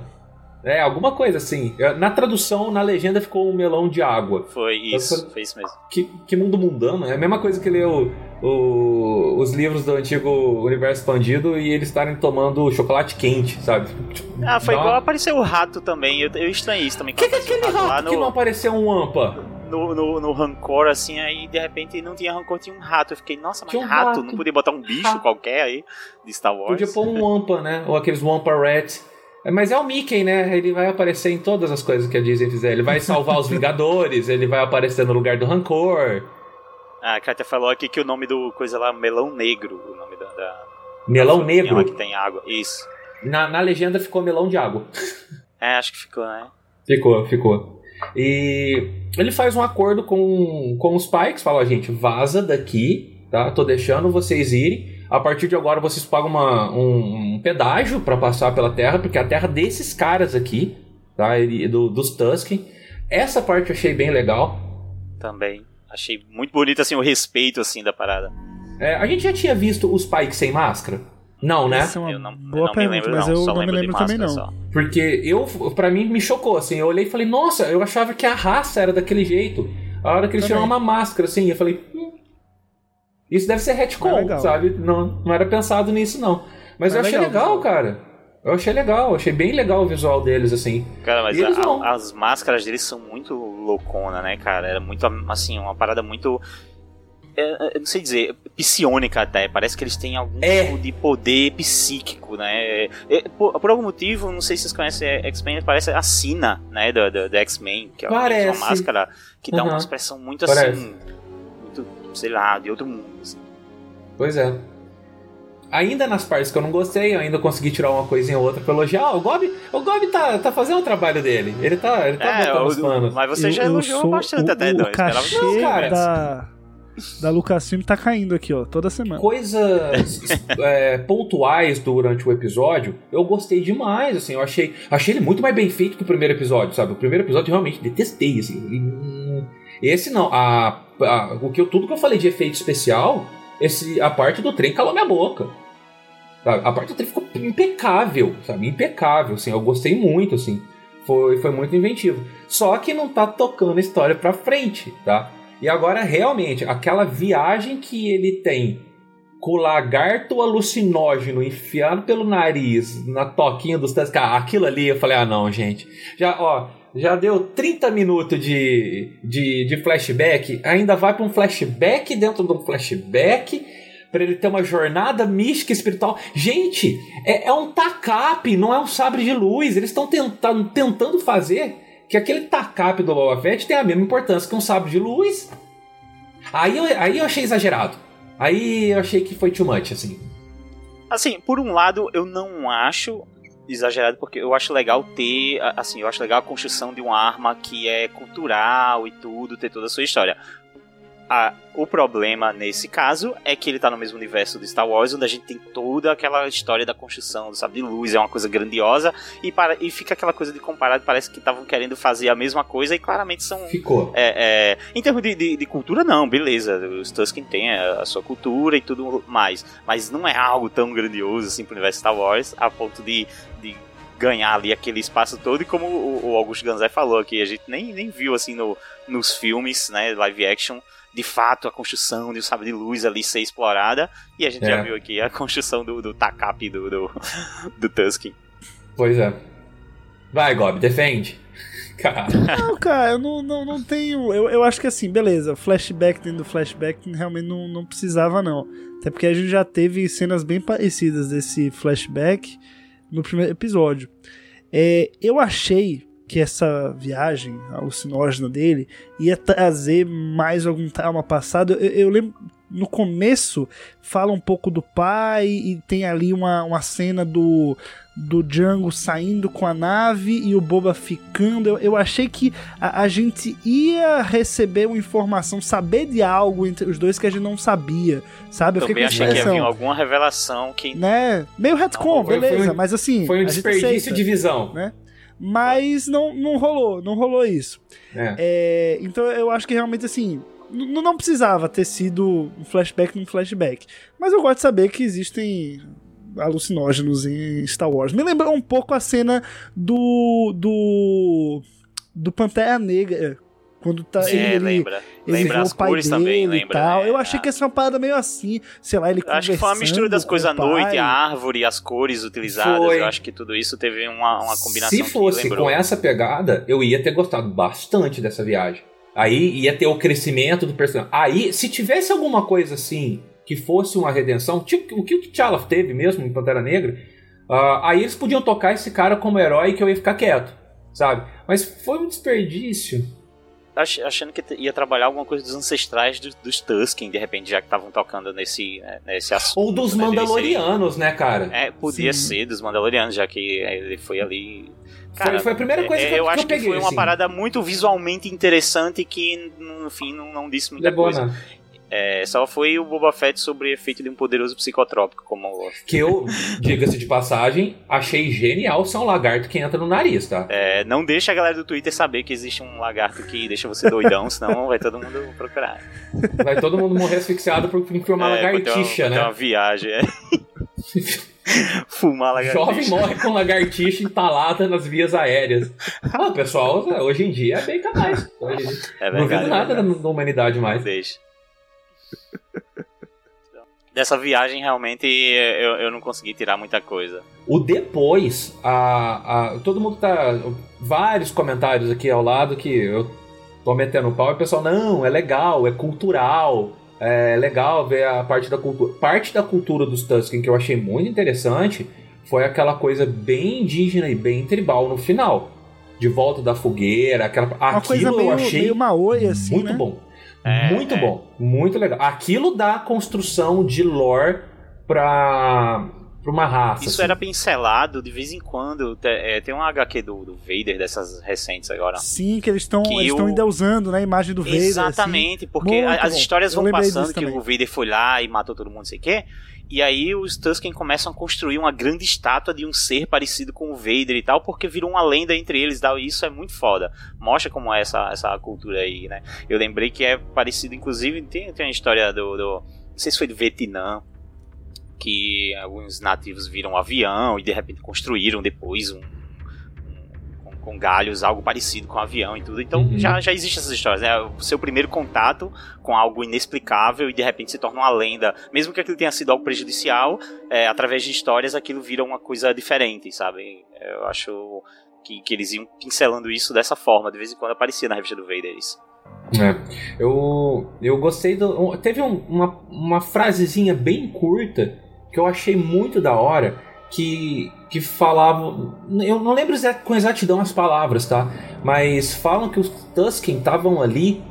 É, alguma coisa assim. Na tradução, na legenda, ficou um melão de água. Foi isso, então, foi isso mesmo. Que, que mundo mundano. É a mesma coisa que ler o, os livros do antigo universo expandido e eles estarem tomando chocolate quente, sabe? Ah, foi igual uma... apareceu o rato também. Eu, eu estranhei isso também. Que que é aquele rato, rato no... que não apareceu um Ampa? No, no, no, Rancor, assim, aí de repente não tinha Rancor, tinha um rato. Eu fiquei, nossa, mas um rato, rato, não podia botar um bicho rato. qualquer aí de Star Wars. Podia pôr um Ampa, né? Ou aqueles Wampa Rat. É, mas é o Mickey, né? Ele vai aparecer em todas as coisas que a Disney fizer. Ele vai salvar os Vingadores, ele vai aparecer no lugar do Rancor. A Katia falou aqui que o nome do coisa lá, Melão Negro, o nome da. da melão da Negro? que tem água. Isso. Na, na legenda ficou melão de água. É, acho que ficou, né? Ficou, ficou. E ele faz um acordo com, com os Pikes, fala, gente, vaza daqui, tá? Tô deixando vocês irem. A partir de agora vocês pagam uma, um, um pedágio para passar pela Terra, porque é a terra desses caras aqui, tá? Do, dos Tusken. Essa parte eu achei bem legal. Também. Achei muito bonito assim o respeito assim da parada. É, a gente já tinha visto os Pikes sem máscara? Não, né? Essa é uma eu não, boa eu não pergunta, lembro, mas não, eu não me lembro também não. Só. Porque eu, para mim, me chocou, assim, eu olhei e falei, nossa, eu achava que a raça era daquele jeito. A hora que eles tiraram uma máscara, assim, eu falei, hum, isso deve ser retcon, é sabe? Não, não era pensado nisso, não. Mas, eu achei legal, legal cara. Eu achei legal, achei bem legal o visual deles, assim. Cara, mas a, as máscaras deles são muito loucona, né, cara? Era muito, assim, uma parada muito. Eu não sei dizer, psionica até. Parece que eles têm algum é. tipo de poder psíquico, né? Por, por, algum motivo, não sei se vocês conhecem X-Men, parece a Sina, né? Da, da, X-Men, que é parece. uma máscara que dá uma expressão muito parece. assim sei lá, de outro mundo. Assim. Pois é. Ainda nas partes que eu não gostei, eu ainda consegui tirar uma coisinha ou outra pra elogiar. o Gob, o Gob tá, tá fazendo o trabalho dele. Ele tá, ele tá é, botando os panos. Mas você já elogiou bastante o, até, o, o cachê não, cara. da, da Lucasfilm tá caindo aqui, ó, toda semana. Coisas é, pontuais durante o episódio, eu gostei demais, assim, eu achei, achei ele muito mais bem feito que o primeiro episódio, sabe? O primeiro episódio eu realmente detestei, assim. Esse não, a a, o que eu, tudo que eu falei de efeito especial, esse, a parte do trem calou minha boca. A parte do trem ficou impecável, sabe? Impecável, assim. Eu gostei muito, assim. Foi, foi muito inventivo. Só que não tá tocando a história pra frente, tá? E agora, realmente, aquela viagem que ele tem com o lagarto alucinógeno enfiado pelo nariz na toquinha dos testes. aquilo ali eu falei, ah, não, gente. Já, ó, já deu 30 minutos de, de, de flashback, ainda vai para um flashback dentro de um flashback para ele ter uma jornada mística espiritual. Gente, é, é um tacap, não é um sabre de luz. Eles estão tentando, tentando fazer que aquele tacap do Boba Fett tenha a mesma importância que um sabre de luz. Aí eu, aí eu achei exagerado. Aí eu achei que foi too much, assim. Assim, por um lado, eu não acho exagerado porque eu acho legal ter, assim, eu acho legal a construção de uma arma que é cultural e tudo, ter toda a sua história. Ah, o problema nesse caso é que ele tá no mesmo universo do Star Wars, onde a gente tem toda aquela história da construção do sabre de luz, é uma coisa grandiosa, e, para, e fica aquela coisa de comparado, parece que estavam querendo fazer a mesma coisa e claramente são. Ficou. É, é, em termos de, de, de, cultura, não, beleza. Os Tusken têm a, a, sua cultura e tudo mais, mas não é algo tão grandioso assim pro universo Star Wars a ponto de, de ganhar ali aquele espaço todo, e como o, o Augusto Ganzai falou aqui, a gente nem, nem viu assim no, nos filmes, né, live action de fato a construção de um sabre de luz ali ser explorada. E a gente É. já viu aqui a construção do, do Takap do, do, do Tusken. Pois é. Vai, Gob, defende. Cara. Não, cara, eu não, não, não tenho. Eu, eu acho que assim, beleza, flashback dentro do flashback realmente não, não precisava, não. Até porque a gente já teve cenas bem parecidas desse flashback no primeiro episódio. É, eu achei que essa viagem alucinógena dele ia trazer mais algum trauma passado. Eu, eu lembro. No começo fala um pouco do pai e tem ali uma, uma cena do, do Django saindo com a nave e o Boba ficando. Eu, eu achei que a, a gente ia receber uma informação, saber de algo entre os dois que a gente não sabia, sabe? Eu Também fiquei com achei que ia vir alguma revelação que. Né? Meio retcon, Foi- beleza, foi um- mas assim. Foi um desperdício aceita, de visão. Né? Mas não, não rolou, não rolou isso. É. É, então eu acho que realmente assim. Não precisava ter sido um flashback num flashback. Mas eu gosto de saber que existem alucinógenos em Star Wars. Me lembrou um pouco a cena do. do. do Pantera Negra. Quando tá É, ele, lembra. ele Lembra as o pai cores dele também, e lembra, tal. né? Eu achei que essa é uma parada meio assim, sei lá, ele Eu acho que foi uma mistura das coisas à noite, a árvore, as cores utilizadas. Foi. Eu acho que tudo isso teve uma, uma combinação Se fosse com essa pegada, eu ia ter gostado bastante dessa viagem. Aí ia ter o crescimento do personagem. Aí, se tivesse alguma coisa assim, que fosse uma redenção, tipo o que o T'Challa teve mesmo em Pantera Negra, ah, aí eles podiam tocar esse cara como herói que eu ia ficar quieto, sabe? Mas foi um desperdício. Ach- achando que ia trabalhar alguma coisa dos ancestrais dos, dos Tusken, de repente, já que estavam tocando nesse, né, nesse assunto. Ou dos né, Mandalorianos, né, cara? É, podia Sim. ser dos Mandalorianos, já que ele foi ali. Foi- foi a primeira coisa é, que eu- eu que acho eu que peguei, foi uma assim. parada muito visualmente interessante que, no fim, não, não disse muita Levou, coisa. né? É, só foi o Boba Fett sobre o efeito de um poderoso psicotrópico, como Que eu, diga-se de passagem, achei genial ser um lagarto que entra no nariz, tá? É, não deixa a galera do Twitter saber que existe um lagarto que deixa você doidão, senão vai todo mundo procurar. Vai todo mundo morrer asfixiado por uma É, uma- lagartixa, ter né? uma viagem, é. Fumar lagartixa. Jovem morre com lagartixa entalada nas vias aéreas. Ah, o pessoal, hoje em dia, é bem capaz. Hoje, É não verdade, duvido nada é da, verdade. da humanidade mais. Deixa. Dessa viagem, realmente, eu, eu não consegui tirar muita coisa. O depois, a, a- todo mundo tá. Vários comentários aqui ao lado que eu tô metendo pau e o pessoal, não, é legal, é cultural, é legal ver a parte da cultura. Parte da cultura dos Tusken que eu achei muito interessante foi aquela coisa bem indígena e bem tribal no final. De volta da fogueira, aquela. Uma aquilo coisa eu meio, achei meio maoi, assim, muito né? bom. É, muito bom, muito legal. Aquilo dá construção de lore pra, pra uma raça. Isso assim. era pincelado de vez em quando. É, tem um HQ do, do Vader, dessas recentes agora. Sim, que eles estão Que eles estão o- endeusando, né? A imagem do Vader. Exatamente, assim. porque Muito as bom. histórias Eu vão passando que também. o Vader foi lá e matou todo mundo, não sei o quê. E aí os Tusken começam a construir uma grande estátua de um ser parecido com o Vader e tal, porque virou uma lenda entre eles tal, e isso é muito foda. Mostra como é essa, essa cultura aí, né? Eu lembrei que é parecido, inclusive, tem, tem uma história do, do. Não sei se foi do Vietnã, que alguns nativos viram um avião e de repente construíram depois um. Com, com galhos, algo parecido com um avião e tudo. Então Uhum. já, já existem essas histórias, né? O seu primeiro contato com algo inexplicável e de repente se torna uma lenda. Mesmo que aquilo tenha sido algo prejudicial, é, através de histórias aquilo vira uma coisa diferente, sabe? Eu acho que, que eles iam pincelando isso dessa forma. De vez em quando aparecia na revista do Vader isso. É, eu, eu gostei do. Teve um- uma, uma frasezinha bem curta que eu achei muito da hora. Que, que falava. Eu não lembro com exatidão as palavras, tá? Mas falam que os Tusken estavam ali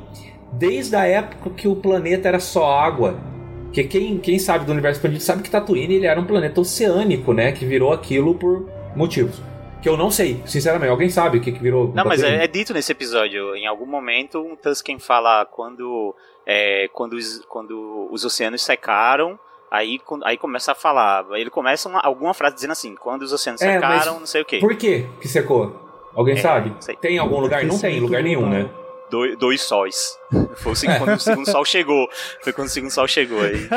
desde a época que o planeta era só água. Que quem, quem sabe do universo expandido sabe que Tatooine ele era um planeta oceânico, né? Que virou aquilo por motivos. Que eu não sei, sinceramente. Alguém sabe o que, que virou. Não, mas é, é dito nesse episódio. Em algum momento, um Tusken fala quando, é, quando, os, quando os oceanos secaram. Aí, aí começa a falar. Ele começa uma- alguma frase dizendo assim: quando os oceanos É, secaram, não sei o quê. Por que que secou? Alguém É, sabe? não sei. Tem em algum lugar? Não tem em lugar nenhum, né? Dois, dois sóis. Foi o segundo, quando o segundo sol chegou. Foi quando o segundo sol chegou aí.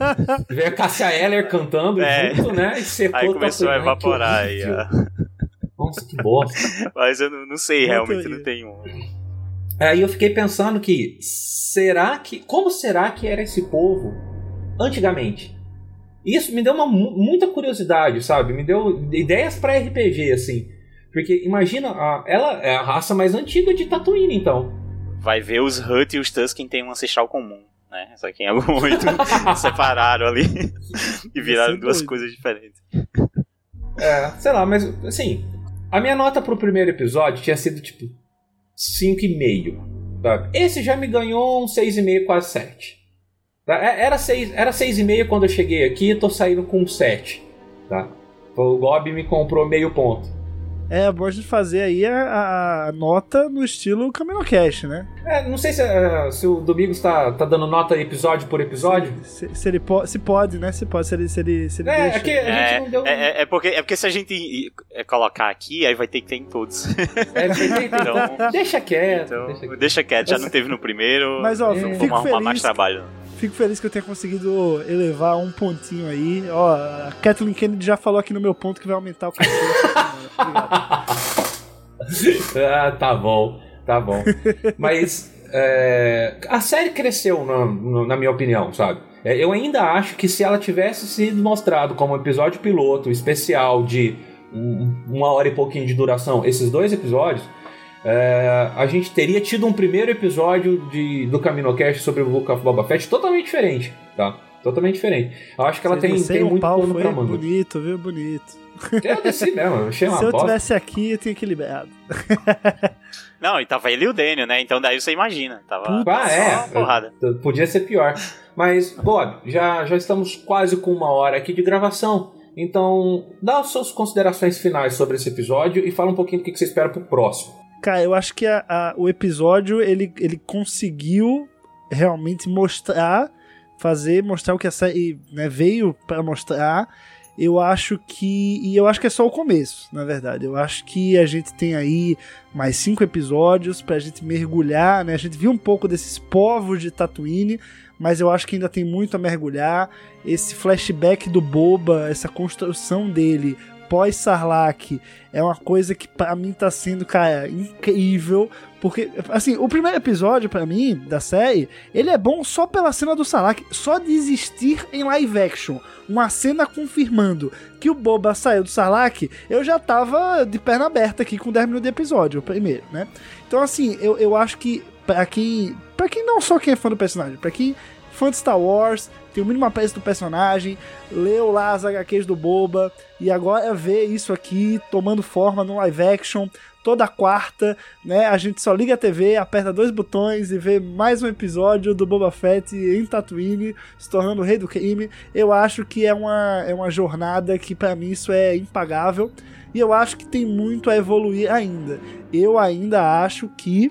Veio a Cassia Eller cantando É. junto, né? E secou Aí começou a evaporar aí. ó. Nossa, que bosta. Mas eu não, não sei, Muito realmente não tem um. Aí eu fiquei pensando que será que como será que era esse povo antigamente? Isso me deu uma muita curiosidade, sabe? Me deu ideias para RPG assim. Porque imagina, a, ela é a raça mais antiga de Tatooine, então. Vai ver os Hut e os Tusken têm um ancestral comum, né? Só que em algum momento separaram ali e viraram duas doido. coisas diferentes. É, sei lá, mas assim, a minha nota pro primeiro episódio tinha sido tipo 5,5. Tá? Esse já me ganhou um 6,5, quase 7. Tá? É, era 6,5 era 6,5 quando eu cheguei aqui, tô saindo com 7. Tá? O Gob me comprou meio ponto. É, bom a gente fazer aí a, a nota no estilo CaminoCast, né? É, não sei se, uh, se o Domingos tá, tá dando nota episódio por episódio. Se, se, se ele po se pode, né? Se pode, se ele, se ele, se ele é, deixa. É, que a gente é, não deu... é, é, porque, é porque se a gente colocar aqui, aí vai ter que ter em todos. É, então, deixa quieto. Então, deixa quieto, deixa quieto já não teve no primeiro. Mas, ó, é. fico feliz mais trabalho. Fico feliz que eu tenha conseguido elevar um pontinho aí. Ó, a Kathleen Kennedy já falou aqui no meu ponto que vai aumentar o cachorro. Ah, tá bom, tá bom. Mas é, a série cresceu, na, na minha opinião, sabe? É, eu ainda acho que se ela tivesse sido mostrado como episódio piloto especial de uma hora e pouquinho de duração, esses dois episódios, é, a gente teria tido um primeiro episódio de, do CaminoCast sobre o Book of Boba Fett totalmente diferente, tá? Totalmente diferente. Eu acho que ela tem, tem muito pano pra manga. Bonito, viu? Bonito. Eu desci mesmo, eu achei uma Se eu bosta. tivesse aqui, eu tinha que liberado. Não, e tava ele e o Daniel, né? Então daí você imagina. Tava ah, é. Porrada. Podia ser pior. Mas, Bob, já, já estamos quase com uma hora aqui de gravação. Então, dá as suas considerações finais sobre esse episódio e fala um pouquinho do que você espera pro próximo. Cara, eu acho que a, a, o episódio ele, ele conseguiu realmente mostrar, fazer, mostrar o que a série né, veio para mostrar eu acho que. E eu acho que é só o começo, na verdade. Eu acho que a gente tem aí mais cinco episódios pra gente mergulhar, né? A gente viu um pouco desses povos de Tatooine, mas eu acho que ainda tem muito a mergulhar. Esse flashback do Boba, essa construção dele pós-Sarlacc é uma coisa que para mim tá sendo, cara, incrível. Porque, assim, o primeiro episódio, para mim, da série, ele é bom só pela cena do Sarlacc, só de existir em live action. Uma cena confirmando que o Boba saiu do Sarlacc, eu já tava de perna aberta aqui com 10 minutos de episódio, primeiro, né? Então, assim, eu, eu acho que para quem. para quem não só quem é fã do personagem, para quem fã de Star Wars, tem o mínimo apreço do personagem, leu lá as HQs do Boba, e agora vê isso aqui tomando forma no live action, toda quarta, né? A gente só liga a TV, aperta dois botões e vê mais um episódio do Boba Fett em Tatooine, se tornando o rei do crime. Eu acho que é uma, é uma jornada que para mim isso é impagável. E eu acho que tem muito a evoluir ainda. Eu ainda acho que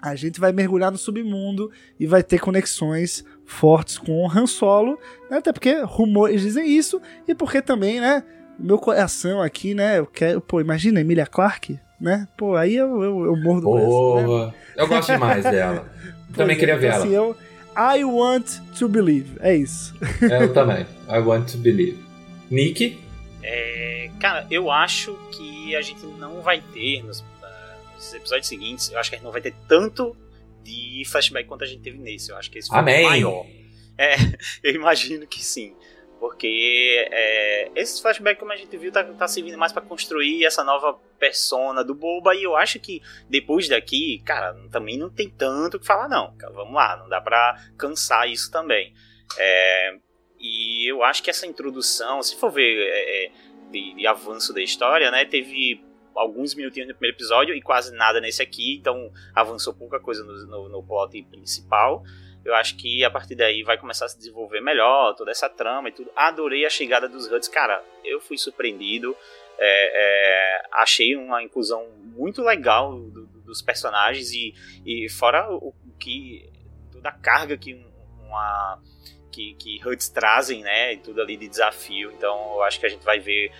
a gente vai mergulhar no submundo e vai ter conexões fortes com o Han Solo, né? até porque rumores dizem isso, e porque também, né, meu coração aqui, né, eu quero, pô, imagina Emilia Clarke, né, pô, aí eu, eu, eu morro do coração, né? Eu gosto demais dela, também queria é, ver então, ela. Assim, eu, I want to believe, é isso. É, eu também, I want to believe. Nick? É, cara, eu acho que a gente não vai ter nos, uh, nos episódios seguintes, eu acho que a gente não vai ter tanto de flashback quanto a gente teve nesse. Eu acho que esse foi Amém. maior. É, eu imagino que sim. Porque é, esse flashback, como a gente viu, tá, tá servindo mais para construir essa nova persona do Boba. E eu acho que depois daqui, cara, também não tem tanto o que falar, não. Vamos lá, não dá pra cansar isso também. É, e eu acho que essa introdução, se for ver é, é de, de avanço da história, né, teve alguns minutinhos no primeiro episódio e quase nada nesse aqui, então avançou pouca coisa no, no, no plot principal. Eu acho que a partir daí vai começar a se desenvolver melhor, toda essa trama e tudo. Adorei a chegada dos Huts, cara, eu fui surpreendido. É, é, achei uma inclusão muito legal do, do, dos personagens e, e fora o, o, que toda a carga que uma que, que Huts trazem, né, e tudo ali de desafio. Então eu acho que a gente vai ver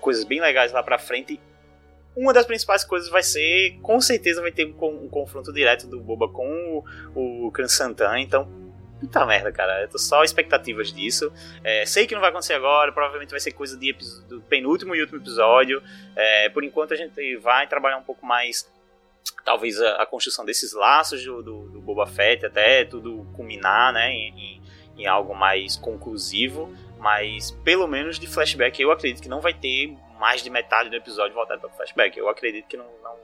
coisas bem legais lá pra frente uma das principais coisas vai ser, com certeza vai ter um, um confronto direto do Boba com o, o Santan, então Puta merda, cara. Eu tô só expectativas disso. É, sei que não vai acontecer agora, provavelmente vai ser coisa de do penúltimo e último episódio. É, por enquanto a gente vai trabalhar um pouco mais talvez a, a, construção desses laços do, do, do, Boba Fett até tudo culminar, né, em, em, em, algo mais conclusivo, mas pelo menos de flashback eu acredito que não vai ter mais de metade do episódio voltado para flashback. Eu acredito que não, não,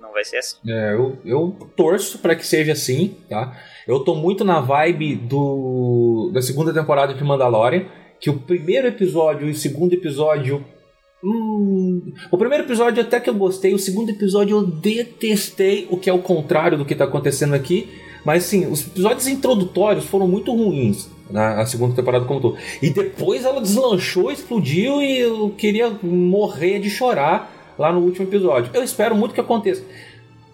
não vai ser assim. É, eu, eu torço para que seja assim, tá? Eu tô muito na vibe do da segunda temporada de Mandalorian, que o primeiro episódio e o segundo episódio Hum, o primeiro episódio até que eu gostei, o segundo episódio eu detestei, o que é o contrário do que está acontecendo aqui. Mas sim, os episódios introdutórios foram muito ruins na segunda temporada como todo. E depois ela deslanchou, explodiu e eu queria morrer de chorar lá no último episódio. Eu espero muito que aconteça.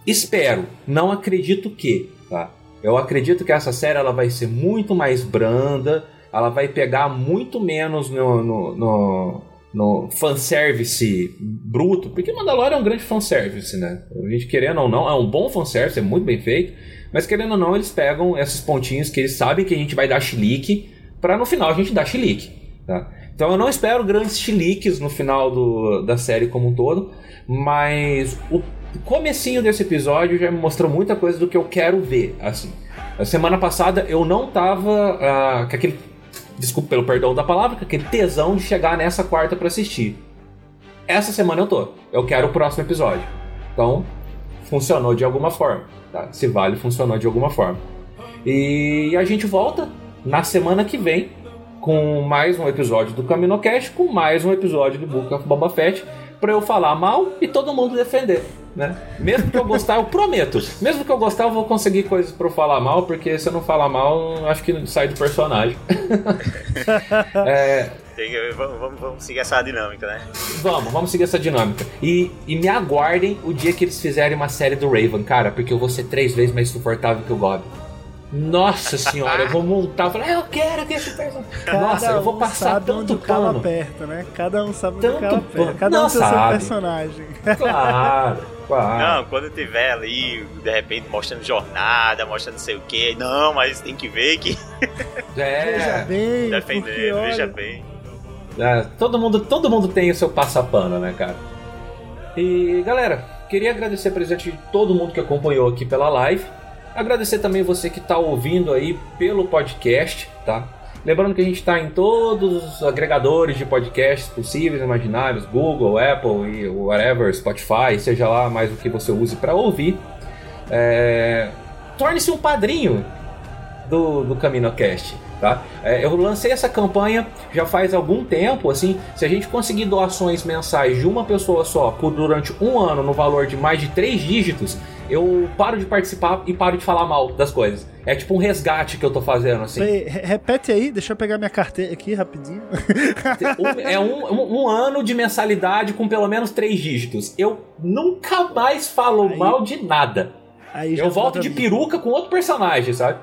Espero, não acredito que, tá? Eu acredito que essa série ela vai ser muito mais branda, ela vai pegar muito menos no, no, no no fanservice bruto, porque Mandalorian é um grande fanservice, né? A gente querendo ou não, é um bom fanservice, é muito bem feito, mas querendo ou não, eles pegam esses pontinhos que eles sabem que a gente vai dar chilique, para no final a gente dar chilique, tá? Então eu não espero grandes chiliques no final do, da série como um todo, mas o comecinho desse episódio já me mostrou muita coisa do que eu quero ver, assim. A semana passada eu não tava uh, com aquele desculpa pelo perdão da palavra, com aquele tesão de chegar nessa quarta para assistir. Essa semana eu tô. Eu quero o próximo episódio. Então, funcionou de alguma forma. Tá? Se vale, funcionou de alguma forma. E a gente volta na semana que vem com mais um episódio do CaminoCast, com mais um episódio do Book of Boba Fett, para eu falar mal e todo mundo defender. Né? Mesmo que eu gostar, eu prometo. Mesmo que eu gostar, eu vou conseguir coisas para falar mal, porque se eu não falar mal, acho que sai do personagem. é... Vamos, vamos, vamos, seguir essa dinâmica, né? Vamos, vamos seguir essa dinâmica. E, e me aguardem o dia que eles fizerem uma série do Raven, cara, porque eu vou ser três vezes mais suportável que o Gob. Nossa senhora, eu vou montar, eu, falar, ah, eu quero que esse personagem. Nossa, eu vou passar sabe tanto onde pano. Perto, né? Cada um sabe onde tanto o cala perto. Cada não um tem sabe. seu personagem. Claro, claro. Não, quando tiver ali, de repente, mostrando jornada, mostrando não sei o que, não, mas tem que ver que. É. Veja bem, Defender, porque, olha, veja bem. É, todo, mundo, todo mundo tem o seu passapano, né, cara? E galera, queria agradecer a presença de todo mundo que acompanhou aqui pela live. Agradecer também você que está ouvindo aí pelo podcast, tá? Lembrando que a gente está em todos os agregadores de podcasts possíveis, imaginários, Google, Apple e whatever, Spotify, seja lá mais o que você use para ouvir. É... Torne-se um padrinho do, do CaminoCast. Tá? É, eu lancei essa campanha já faz algum tempo, assim, se a gente conseguir doações mensais de uma pessoa só por durante um ano no valor de mais de três dígitos, eu paro de participar e paro de falar mal das coisas. É tipo um resgate que eu tô fazendo, assim. Peraí, re- repete aí, deixa eu pegar minha carteira aqui rapidinho. É um, um- um ano de mensalidade com pelo menos três dígitos. Eu nunca mais falo Aí- mal de nada. Eu volto de peruca com outro personagem, sabe?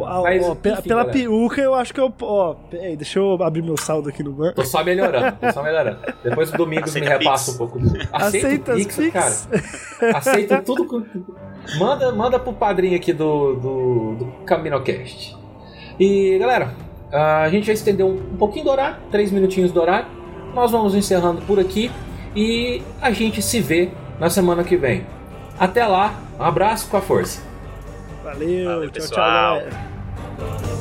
Ah, Mas, ó, pela, enfim, pela galera. peruca eu acho que eu. Ó, peraí, deixa eu abrir meu saldo aqui no banco. Tô só melhorando, tô só melhorando. Depois o Domingos me Aceita repassa um pouco. do- Aceita as Pix, Pix? cara. Aceito tudo. com- Manda, manda pro padrinho aqui do, do, do CaminoCast. E galera, a gente já estendeu um pouquinho do horário, três minutinhos do horário. Nós vamos encerrando por aqui e a gente se vê na semana que vem. Até lá, um abraço com a força. Valeu, Valeu, tchau, tchau, pessoal. galera.